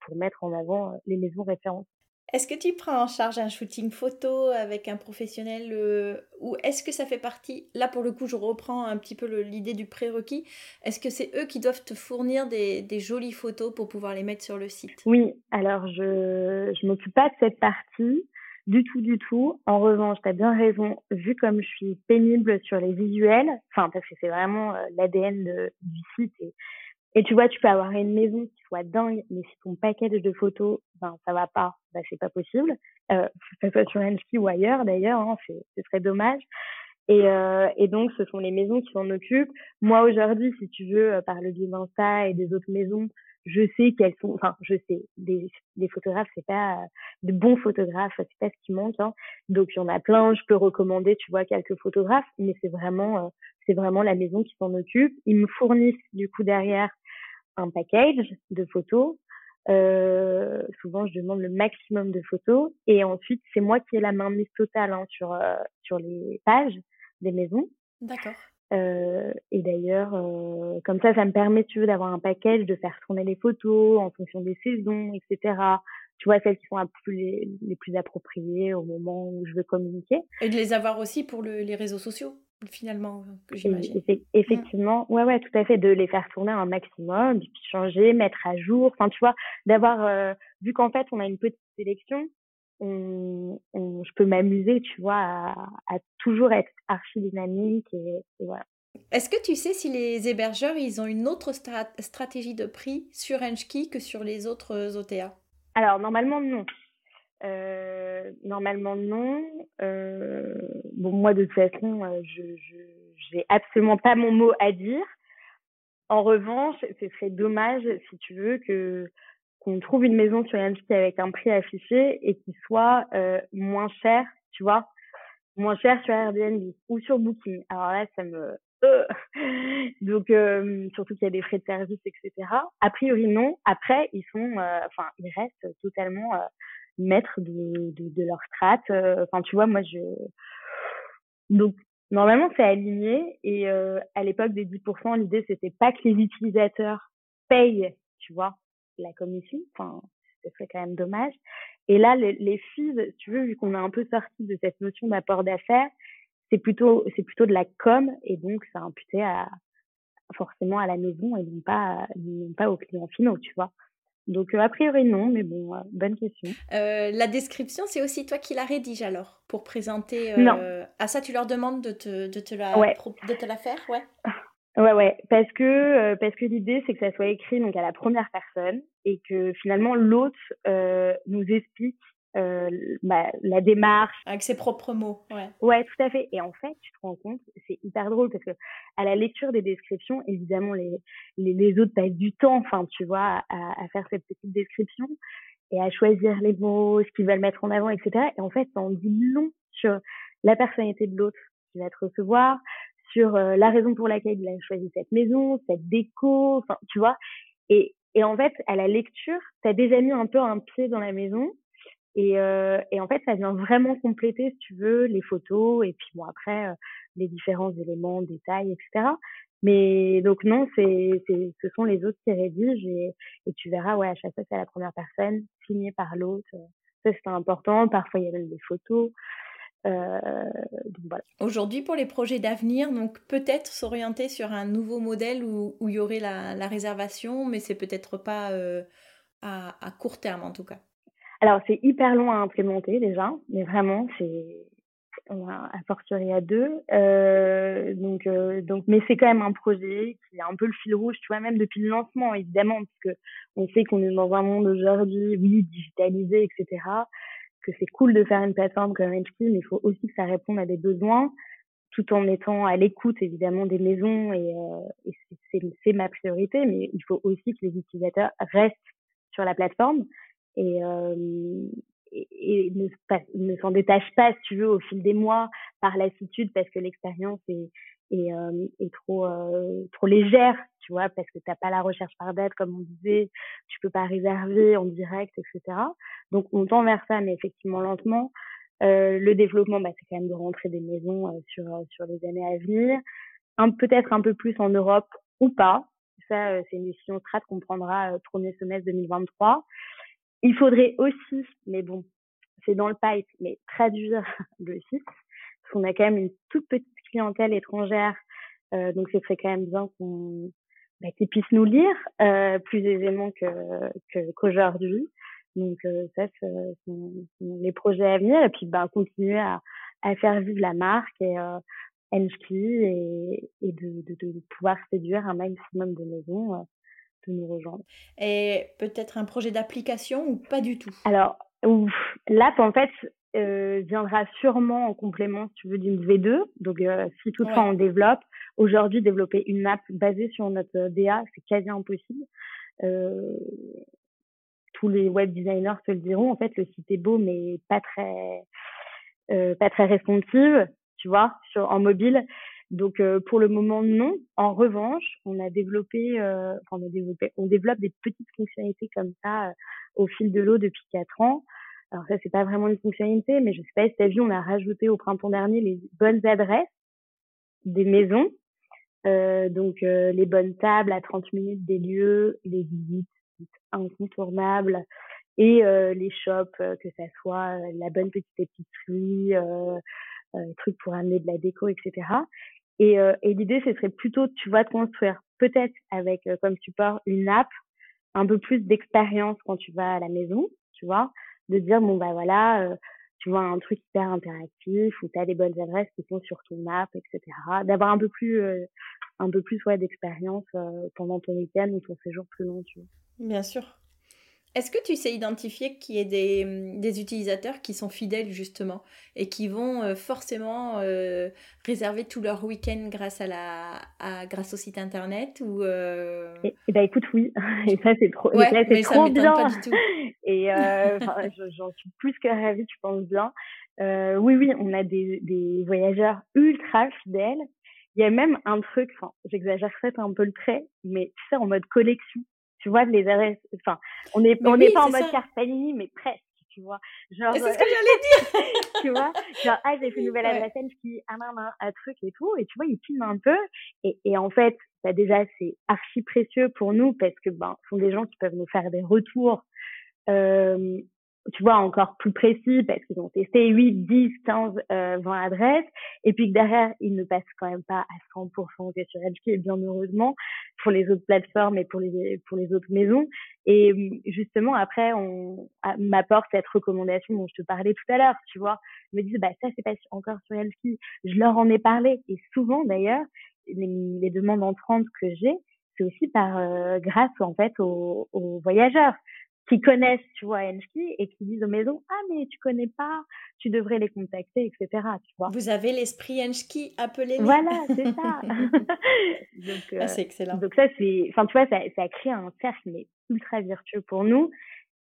pour mettre en avant les maisons références. Est-ce que tu prends en charge un shooting photo avec un professionnel euh, ou est-ce que ça fait partie, là pour le coup je reprends un petit peu l'idée du prérequis, est-ce que c'est eux qui doivent te fournir des, jolies photos pour pouvoir les mettre sur le site? Oui, alors je ne m'occupe pas de cette partie du tout, du tout. En revanche, tu as bien raison, vu comme je suis pénible sur les visuels, enfin parce que c'est vraiment euh, l'ADN du site et tu vois, tu peux avoir une maison qui soit dingue, mais si ton package de photos, ben ça va pas, ben c'est pas possible. Euh, que ce soit sur Enski ou ailleurs d'ailleurs, hein, ce serait dommage. Et, euh, et donc, ce sont les maisons qui s'en occupent. Moi, aujourd'hui, si tu veux, euh, par le biais d'Insta et des autres maisons, je sais qu'elles sont, enfin, je sais, des, des photographes, c'est pas de bons photographes, c'est pas ce qui manque. Hein. Donc, il y en a plein. Je peux recommander, tu vois, quelques photographes, mais c'est vraiment, euh, c'est vraiment la maison qui s'en occupe. Ils me fournissent du coup derrière un package de photos. Euh, souvent, je demande le maximum de photos et ensuite, c'est moi qui ai la main mise totale hein, sur euh, sur les pages des maisons. D'accord. Euh, et d'ailleurs, comme ça, ça me permet, tu veux, d'avoir un package, de faire tourner les photos en fonction des saisons, etc. Tu vois, celles qui sont les, les plus appropriées au moment où je veux communiquer. Et de les avoir aussi pour le, les réseaux sociaux finalement, que j'imagine. Effectivement, ouais, ouais, tout à fait, de les faire tourner un maximum, puis changer, mettre à jour, enfin, tu vois, d'avoir, euh, vu qu'en fait, on a une petite sélection, on, on je peux m'amuser, tu vois, à, à, toujours être archi dynamique et, voilà. Est-ce que tu sais si les hébergeurs, ils ont une autre stratégie de prix sur Enchki que sur les autres OTA Alors, normalement, non. Euh, normalement non. Euh, bon moi de toute façon, euh, je j'ai absolument pas mon mot à dire. En revanche, ce serait dommage si tu veux que qu'on trouve une maison sur Airbnb avec un prix affiché et qui soit euh, moins cher, tu vois, moins cher sur Airbnb ou sur Booking. Alors là, ça me donc surtout qu'il y a des frais de service, etc. A priori non. Après, ils sont, enfin, ils restent totalement maîtres de, de, de leur strat. Euh, enfin, tu vois, moi, je... Donc, normalement, c'est aligné. Et euh, à l'époque des 10%, l'idée, c'était pas que les utilisateurs payent, tu vois, la commission. Enfin, ce serait quand même dommage. Et là, les, les fees, tu veux, vu qu'on a un peu sorti de cette notion d'apport d'affaires, c'est plutôt, c'est plutôt de la com. Et donc, ça imputé à, forcément à la maison et non pas, non pas aux clients finaux, tu vois. Donc, euh, a priori, non, mais bon, euh, bonne question. Euh, la description, c'est aussi toi qui la rédige alors, pour présenter. non. À ça, tu leur demandes de te, de te, la, de te la faire, ouais Ouais, ouais, parce que, parce que l'idée, c'est que ça soit écrit donc à la première personne et que finalement, l'autre nous explique euh, bah, la démarche. Avec ses propres mots, ouais. Ouais, tout à fait. Et en fait, tu te rends compte, c'est hyper drôle parce que à la lecture des descriptions, évidemment, les, les, les autres passent du temps, enfin, tu vois, à, à, faire cette petite description et à choisir les mots, ce qu'ils veulent mettre en avant, etc. Et en fait, ça en dit long sur la personnalité de l'autre qui va te recevoir, sur euh, la raison pour laquelle il a choisi cette maison, cette déco, enfin, tu vois. Et, et en fait, à la lecture, tu as déjà mis un peu un pied dans la maison et, euh, et, en fait, ça vient vraiment compléter, si tu veux, les photos et puis bon après euh, les différents éléments, détails, etc. Mais donc non, c'est, ce sont les autres qui rédigent et, tu verras, ouais, à chaque fois c'est la première personne, signée par l'autre. Ça c'est important. Parfois il y a même des photos. Euh, voilà. Aujourd'hui, pour les projets d'avenir, donc peut-être s'orienter sur un nouveau modèle où, il y aurait la, réservation, mais c'est peut-être pas euh, à court terme en tout cas. Alors, c'est hyper long à implémenter déjà, mais vraiment, c'est on a a fortiori à deux. Euh, donc, euh, donc, mais c'est quand même un projet qui est un peu le fil rouge, tu vois, même depuis le lancement, évidemment, parce que on sait qu'on est dans un monde aujourd'hui, oui, digitalisé, etc., que c'est cool de faire une plateforme comme HP, mais il faut aussi que ça réponde à des besoins, tout en étant à l'écoute, évidemment, des maisons, et, euh, et c'est ma priorité, mais il faut aussi que les utilisateurs restent sur la plateforme et, euh, et, ne, ne s'en détache pas, si tu veux, au fil des mois par lassitude parce que l'expérience est, est, euh, est trop euh, trop légère, tu vois, parce que t'as pas la recherche par date comme on disait, tu peux pas réserver en direct, etc. Donc on tend vers ça, mais effectivement lentement. Le développement, bah, c'est quand même de rentrer des maisons sur sur les années à venir, peut-être un peu plus en Europe ou pas. Ça, c'est une décision strat qu'on prendra premier semestre 2023. Il faudrait aussi, mais bon, c'est dans le pipe, mais traduire le site, parce qu'on a quand même une toute petite clientèle étrangère, euh, donc ce serait quand même bien qu'on bah, qu'ils puissent nous lire euh, plus aisément que qu'aujourd'hui. donc euh, ça, c'est les projets à venir, et puis bah, continuer à, à faire vivre la marque et euh, et, et de, de, de, pouvoir séduire un maximum de maisons euh, de nous rejoindre. Et peut-être un projet d'application ou pas du tout? Alors, l'app, en fait, euh, viendra sûrement en complément, si tu veux, d'une V2. Donc, euh, si toutefois on développe, aujourd'hui, développer une app basée sur notre DA, c'est quasi impossible. Euh, tous les web designers te le diront. En fait, le site est beau, mais pas très, euh, pas très responsive, tu vois, sur, en mobile. Donc euh, pour le moment non. En revanche, on a développé, euh, on a développé, on développe des petites fonctionnalités comme ça euh, au fil de l'eau depuis quatre ans. Alors ça c'est pas vraiment une fonctionnalité, mais je sais pas si t'as vu, on a rajouté au printemps dernier les bonnes adresses des maisons, donc les bonnes tables à 30 minutes des lieux, les visites incontournables et les shops, que ça soit la bonne petite épicerie, euh, trucs pour amener de la déco, etc. Et, euh, et l'idée, ce serait plutôt, tu vois, de construire peut-être avec euh, comme support une app, un peu plus d'expérience quand tu vas à la maison, tu vois, de dire, bon, bah voilà, euh, tu vois, un truc hyper interactif où tu as les bonnes adresses qui sont sur ton app, etc. D'avoir un peu plus, un peu plus ouais, d'expérience pendant ton week-end ou ton séjour plus long, tu vois. Bien sûr. Est-ce que tu sais identifier qu'il y ait des, des, utilisateurs qui sont fidèles justement et qui vont euh, forcément euh, réserver tout leur week-end grâce à la à, grâce au site internet ou euh... et, ben écoute oui. Et ça c'est trop ouais, ça, mais trop bien. pas du tout. et euh, j'en suis plus que ravie tu penses bien. Oui oui on a des, des voyageurs ultra fidèles. Il y a même un truc enfin j'exagère peut-être un peu le trait mais tu sais en mode collection tu vois, les adresses, enfin, on n'est on n'est pas en mode carte Panini, mais presque, tu vois. Genre, c'est ce que j'allais dire. tu vois, genre, ah, j'ai fait une nouvelle adresse qui, ah, non, un truc et tout, et tu vois, ils filment un peu, et, et en fait, bah, déjà, c'est archi précieux pour nous parce que, ben, ce sont des gens qui peuvent nous faire des retours, euh, tu vois, encore plus précis parce qu'ils ont testé 8, 10, 15, euh, 20 adresses et puis que derrière, ils ne passent quand même pas à 100% sur HQ et bien heureusement pour les autres plateformes et pour les, pour les autres maisons. Et justement, après, on m'apporte cette recommandation dont je te parlais tout à l'heure, tu vois. Ils me disent, bah, ça, c'est pas encore sur HQ. Je leur en ai parlé. Et souvent, d'ailleurs, les, les demandes entrantes que j'ai, c'est aussi par, euh, grâce, en fait, aux, aux voyageurs qui connaissent, tu vois, Enski et qui disent aux maisons, ah, mais tu connais pas, tu devrais les contacter, etc., tu vois. Vous avez l'esprit Enski, appelé Voilà, c'est ça. donc, ah, c'est excellent. Donc ça, c'est, enfin, tu vois, ça, ça a créé un cercle, mais ultra virtueux pour nous.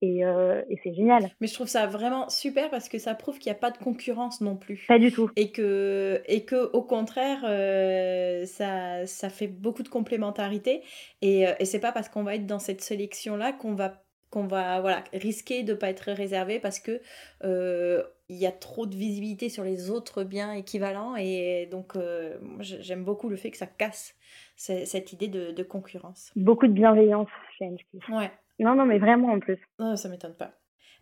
Et, euh, et c'est génial. Mais je trouve ça vraiment super parce que ça prouve qu'il n'y a pas de concurrence non plus. Pas du tout. Et que, et que au contraire, euh, ça, ça fait beaucoup de complémentarité. Et, euh, et c'est pas parce qu'on va être dans cette sélection-là qu'on va qu'on va voilà, risquer de ne pas être réservé parce que il y a trop de visibilité sur les autres biens équivalents et donc j'aime beaucoup le fait que ça casse cette idée de, de concurrence. Beaucoup de bienveillance chez Ouais. Non, non, mais vraiment en plus. Non, ça m'étonne pas.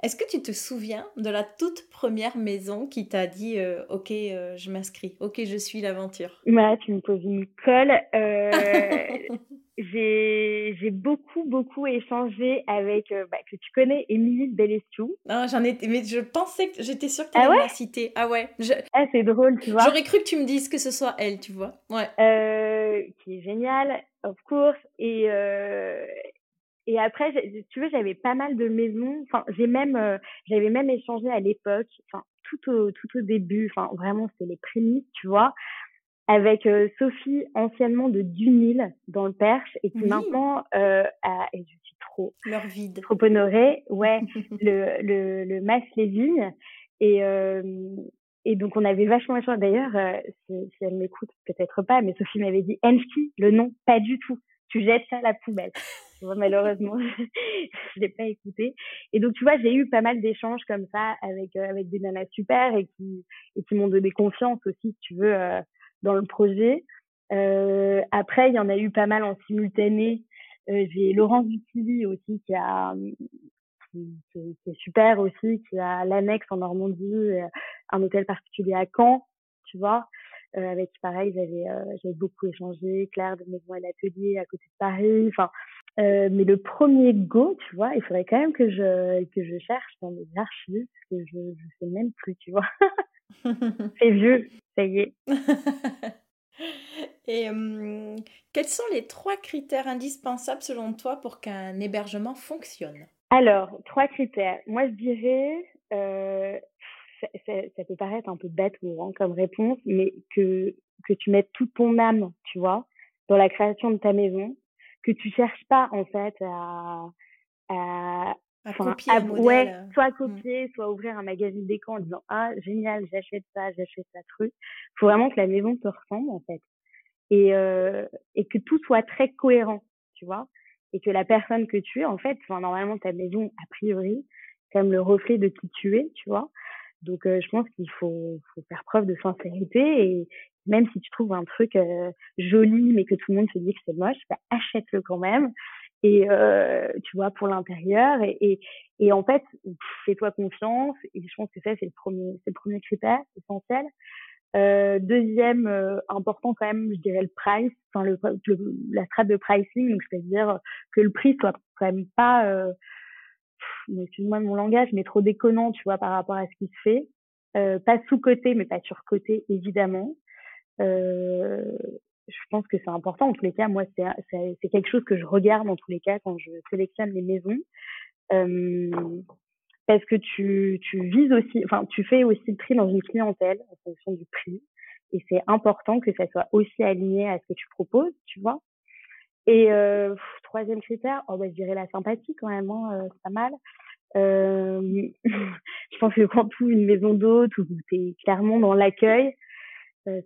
Est-ce que tu te souviens de la toute première maison qui t'a dit euh, Ok, euh, je m'inscris, ok, je suis l'aventure? Ouais, tu me poses une colle. Euh, j'ai beaucoup, beaucoup échangé avec, bah, que tu connais, Émilie Bellestiou. Ah, j'en étais, mais je pensais que j'étais sûre que tu allais ah la citer. Ah ouais Ah, c'est drôle, tu vois. J'aurais cru que tu me dises que ce soit elle, tu vois. Ouais. qui est géniale, of course. Et, et après, tu veux, j'avais pas mal de maisons. Enfin, j'ai même, euh, j'avais même échangé à l'époque, enfin, tout au, tout au début, enfin, vraiment, c'était les prémices, tu vois, avec euh, Sophie, anciennement de Dunil, dans le Perche, et qui maintenant euh, a, et je suis trop, leur vide, trop honorée, ouais, le, le, le Mas les vignes. Et, euh, et donc, on avait vachement échangé. D'ailleurs, si, si, elle m'écoute, peut-être pas, mais Sophie m'avait dit Enski, le nom, pas du tout. Tu jettes ça à la poubelle malheureusement, je l'ai pas écouté. Et donc, tu vois, j'ai eu pas mal d'échanges comme ça avec euh, avec des nanas super et qui et qui m'ont donné confiance aussi, si tu veux, euh, dans le projet. Euh, après, il y en a eu pas mal en simultané. Euh, j'ai Laurence Dutilly aussi qui a qui, qui, est super aussi, qui a l'annexe en Normandie, un hôtel particulier à Caen, tu vois. Euh, avec pareil j'avais j'avais beaucoup échangé Claire de Maison et l'atelier à côté de Paris enfin euh, mais le premier go, tu vois, il faudrait quand même que je que je cherche dans mes archives parce que je je sais même plus, tu vois. C'est vieux, ça y est. Et quels sont les trois critères indispensables selon toi pour qu'un hébergement fonctionne? Alors, trois critères. Moi, je dirais, euh, ça, ça, ça, peut paraître un peu bête ou hein, comme réponse, mais que que tu mettes toute ton âme, tu vois, dans la création de ta maison que tu cherches pas en fait à, à, à copier à, ouais, euh. soit mmh. copier, soit ouvrir un magazine d'écran en disant ah génial j'achète ça, j'achète ça truc. Faut vraiment que la maison te ressemble en fait et euh, et que tout soit très cohérent, tu vois, et que la personne que tu es en fait, enfin normalement ta maison a priori comme le reflet de qui tu es, tu vois. Donc euh, je pense qu'il faut, faut faire preuve de sincérité et, même si tu trouves un truc euh, joli mais que tout le monde se dit que c'est moche, bah, achète-le quand même. Et euh, tu vois pour l'intérieur et, et, et, en fait fais-toi confiance et je pense que ça c'est le premier c'est le premier critère essentiel. Euh, deuxième euh, important quand même je dirais le price, enfin le, la strate de pricing donc c'est-à-dire que le prix soit quand même pas euh, excuse-moi mon langage mais trop déconnant tu vois par rapport à ce qui se fait. Euh, pas sous-côté mais pas sur-côté évidemment. Euh, je pense que c'est important. En tous les cas, moi, c'est quelque chose que je regarde en tous les cas quand je sélectionne les maisons. Euh, parce que tu, vises aussi, enfin, tu fais aussi le prix dans une clientèle en fonction du prix. Et c'est important que ça soit aussi aligné à ce que tu proposes, tu vois. Et euh, troisième critère, oh, bah, je dirais la sympathie quand même, hein, euh, c'est pas mal. Euh, je pense que quand tu une maison d'hôte où tu es clairement dans l'accueil,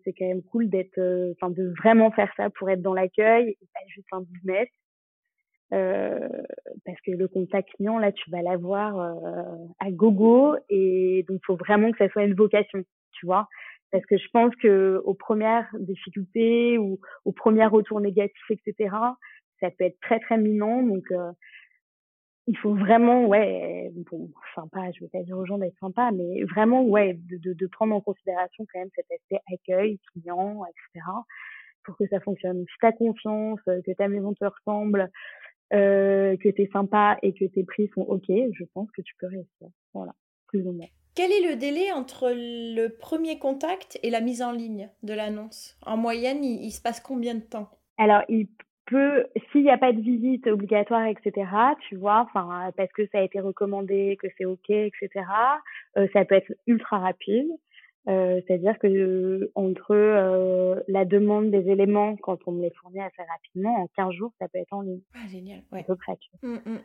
c'est quand même cool d'être, euh, enfin, de vraiment faire ça pour être dans l'accueil et pas juste un business. Euh, parce que le contact client là tu vas l'avoir euh, à gogo et donc faut vraiment que ça soit une vocation tu vois parce que je pense que aux premières difficultés ou aux premiers retours négatifs etc ça peut être très très minant donc euh, il faut vraiment, ouais, bon, sympa, je veux pas dire aux gens d'être sympa, mais vraiment, ouais, de, de, de, prendre en considération quand même cet aspect accueil, client, etc., pour que ça fonctionne. Si t'as confiance, euh, que ta maison te ressemble, euh, que t'es sympa et que tes prix sont ok, je pense que tu peux réussir. Voilà, plus ou moins. Quel est le délai entre le premier contact et la mise en ligne de l'annonce? En moyenne, il, il, se passe combien de temps? Alors, il peux, s'il n'y a pas de visite obligatoire, etc., tu vois, enfin, parce que ça a été recommandé, que c'est OK, etc., euh, ça peut être ultra rapide. Euh, c'est-à-dire que entre euh, la demande des éléments, quand on me les fournit assez rapidement, en 15 jours, ça peut être en ligne. Ah, génial, ouais. À peu près. Mmh, mmh.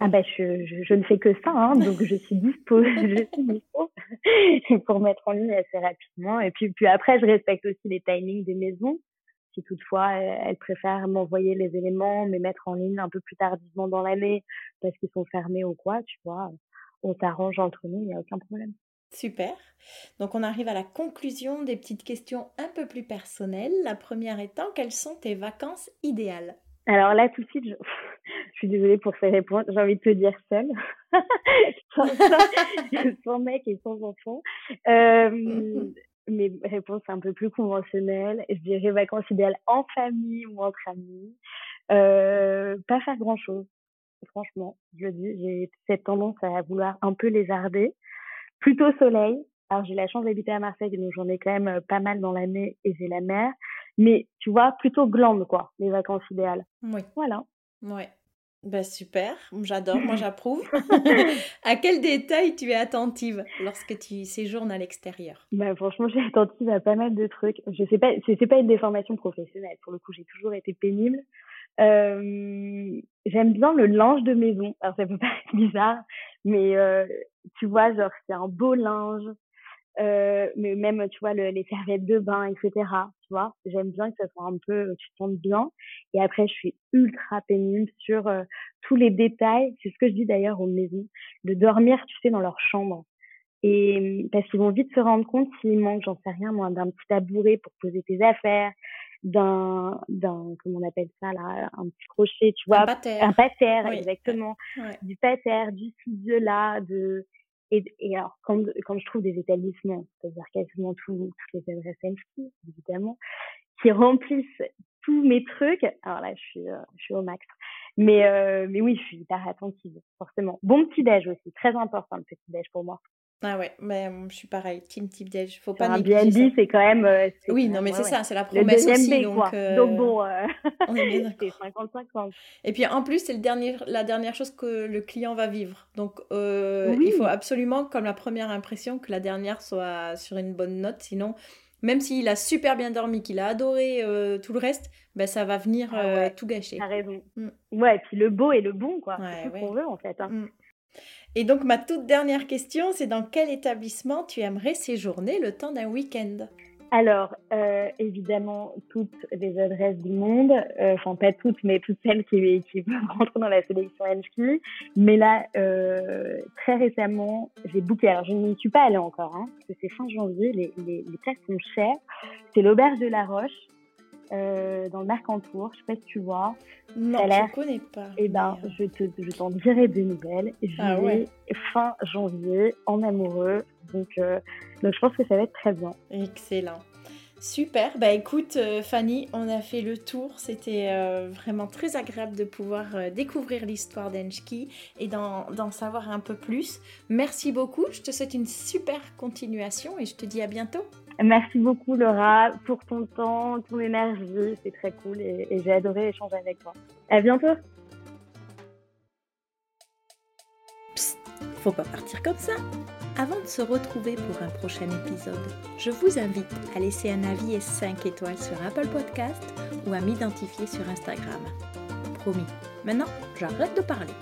Ah bah je, je, ne fais que ça, hein, donc je suis dispo, je suis dispo pour mettre en ligne assez rapidement. Et puis, puis après, je respecte aussi les timings des maisons. Si toutefois elles préfèrent m'envoyer les éléments, mais mettre en ligne un peu plus tardivement dans l'année parce qu'ils sont fermés ou quoi, tu vois, on s'arrange entre nous, il n'y a aucun problème. Super. Donc on arrive à la conclusion des petites questions un peu plus personnelles. La première étant, quelles sont tes vacances idéales? Alors là, tout de suite, je, je suis désolée pour ces réponses. J'ai envie de te dire seule. sans, mec et sans enfant. Euh, mes réponses un peu plus conventionnelles. Je dirais vacances idéales en famille ou entre amis. Euh, pas faire grand chose. Franchement, je le dis, j'ai cette tendance à vouloir un peu lézarder. Plutôt soleil. Alors j'ai la chance d'habiter à Marseille, donc j'en ai quand même pas mal dans l'année et j'ai la mer. Mais tu vois, plutôt glande, quoi, les vacances idéales. Oui. Voilà. Ouais. Bah super, j'adore, moi j'approuve. à quel détail tu es attentive lorsque tu séjournes à l'extérieur? Bah, Franchement, je suis attentive à pas mal de trucs. Je sais pas, c'est pas une déformation professionnelle. Pour le coup, j'ai toujours été pénible. Euh, J'aime bien le linge de maison. Alors ça peut paraître bizarre, mais euh, tu vois, genre c'est un beau linge, euh, mais même tu vois le, les serviettes de bain etc tu vois j'aime bien que ça soit un peu tu te sentes bien. Et après je suis ultra pénible sur euh, tous les détails. C'est ce que je dis d'ailleurs aux maisons de dormir tu sais dans leur chambre. Et parce qu'ils vont vite se rendre compte s'il manque j'en sais rien moi d'un petit tabouret pour poser tes affaires d'un d'un comment on appelle ça là un petit crochet tu vois. un pater, un pater exactement. Du pater du ciseau là de et, et alors, quand, quand je trouve des établissements, c'est-à-dire quasiment tous, les adresses NFP, évidemment, qui remplissent tous mes trucs, alors là, je suis, euh, je suis au max. Mais, euh, mais oui, je suis hyper attentive, forcément. Bon petit déj aussi, très important le petit déj pour moi. Ah ouais, mais je suis pareil, team type déj, faut pas un BNB, c'est quand même. Euh, oui, non, mais c'est ça, c'est la promesse aussi. donc, euh, donc bon, euh, c'est 50-50. Et puis en plus, c'est le dernier, la dernière chose que le client va vivre. Donc il faut absolument, comme la première impression, que la dernière soit sur une bonne note. Sinon, même s'il a super bien dormi, qu'il a adoré tout le reste, ben, ça va venir ah tout gâcher. T'as raison. Mm. Ouais, et puis le beau et le bon, quoi. c'est ce qu'on veut en fait. Hein. Mm. Et donc ma toute dernière question, c'est dans quel établissement tu aimerais séjourner le temps d'un week-end? Alors, euh, évidemment, toutes les adresses du monde, euh, enfin pas toutes, mais toutes celles qui, qui rentrent dans la sélection NSKI. Mais là, euh, très récemment, j'ai booké. Alors, je n'y suis pas allée encore, hein, parce que c'est fin janvier, les, les, les places sont chères. C'est l'auberge de la Roche. Euh, dans le Mercantour. Je sais pas si tu vois. Non, je connais pas. Eh ben, je te, je t'en dirai des nouvelles. Ah fin janvier en amoureux. Donc, euh, donc, je pense que ça va être très bien. Excellent. Super, bah écoute euh, Fanny, on a fait le tour, c'était vraiment très agréable de pouvoir découvrir l'histoire d'Enchki et d'en savoir un peu plus. Merci beaucoup, je te souhaite une super continuation et je te dis à bientôt. Merci beaucoup Laura pour ton temps, ton énergie, c'est très cool et, j'ai adoré échanger avec toi. À bientôt. Psst, faut pas partir comme ça. Avant de se retrouver pour un prochain épisode, je vous invite à laisser un avis et 5 étoiles sur Apple Podcast ou à m'identifier sur Instagram. Promis. Maintenant, j'arrête de parler.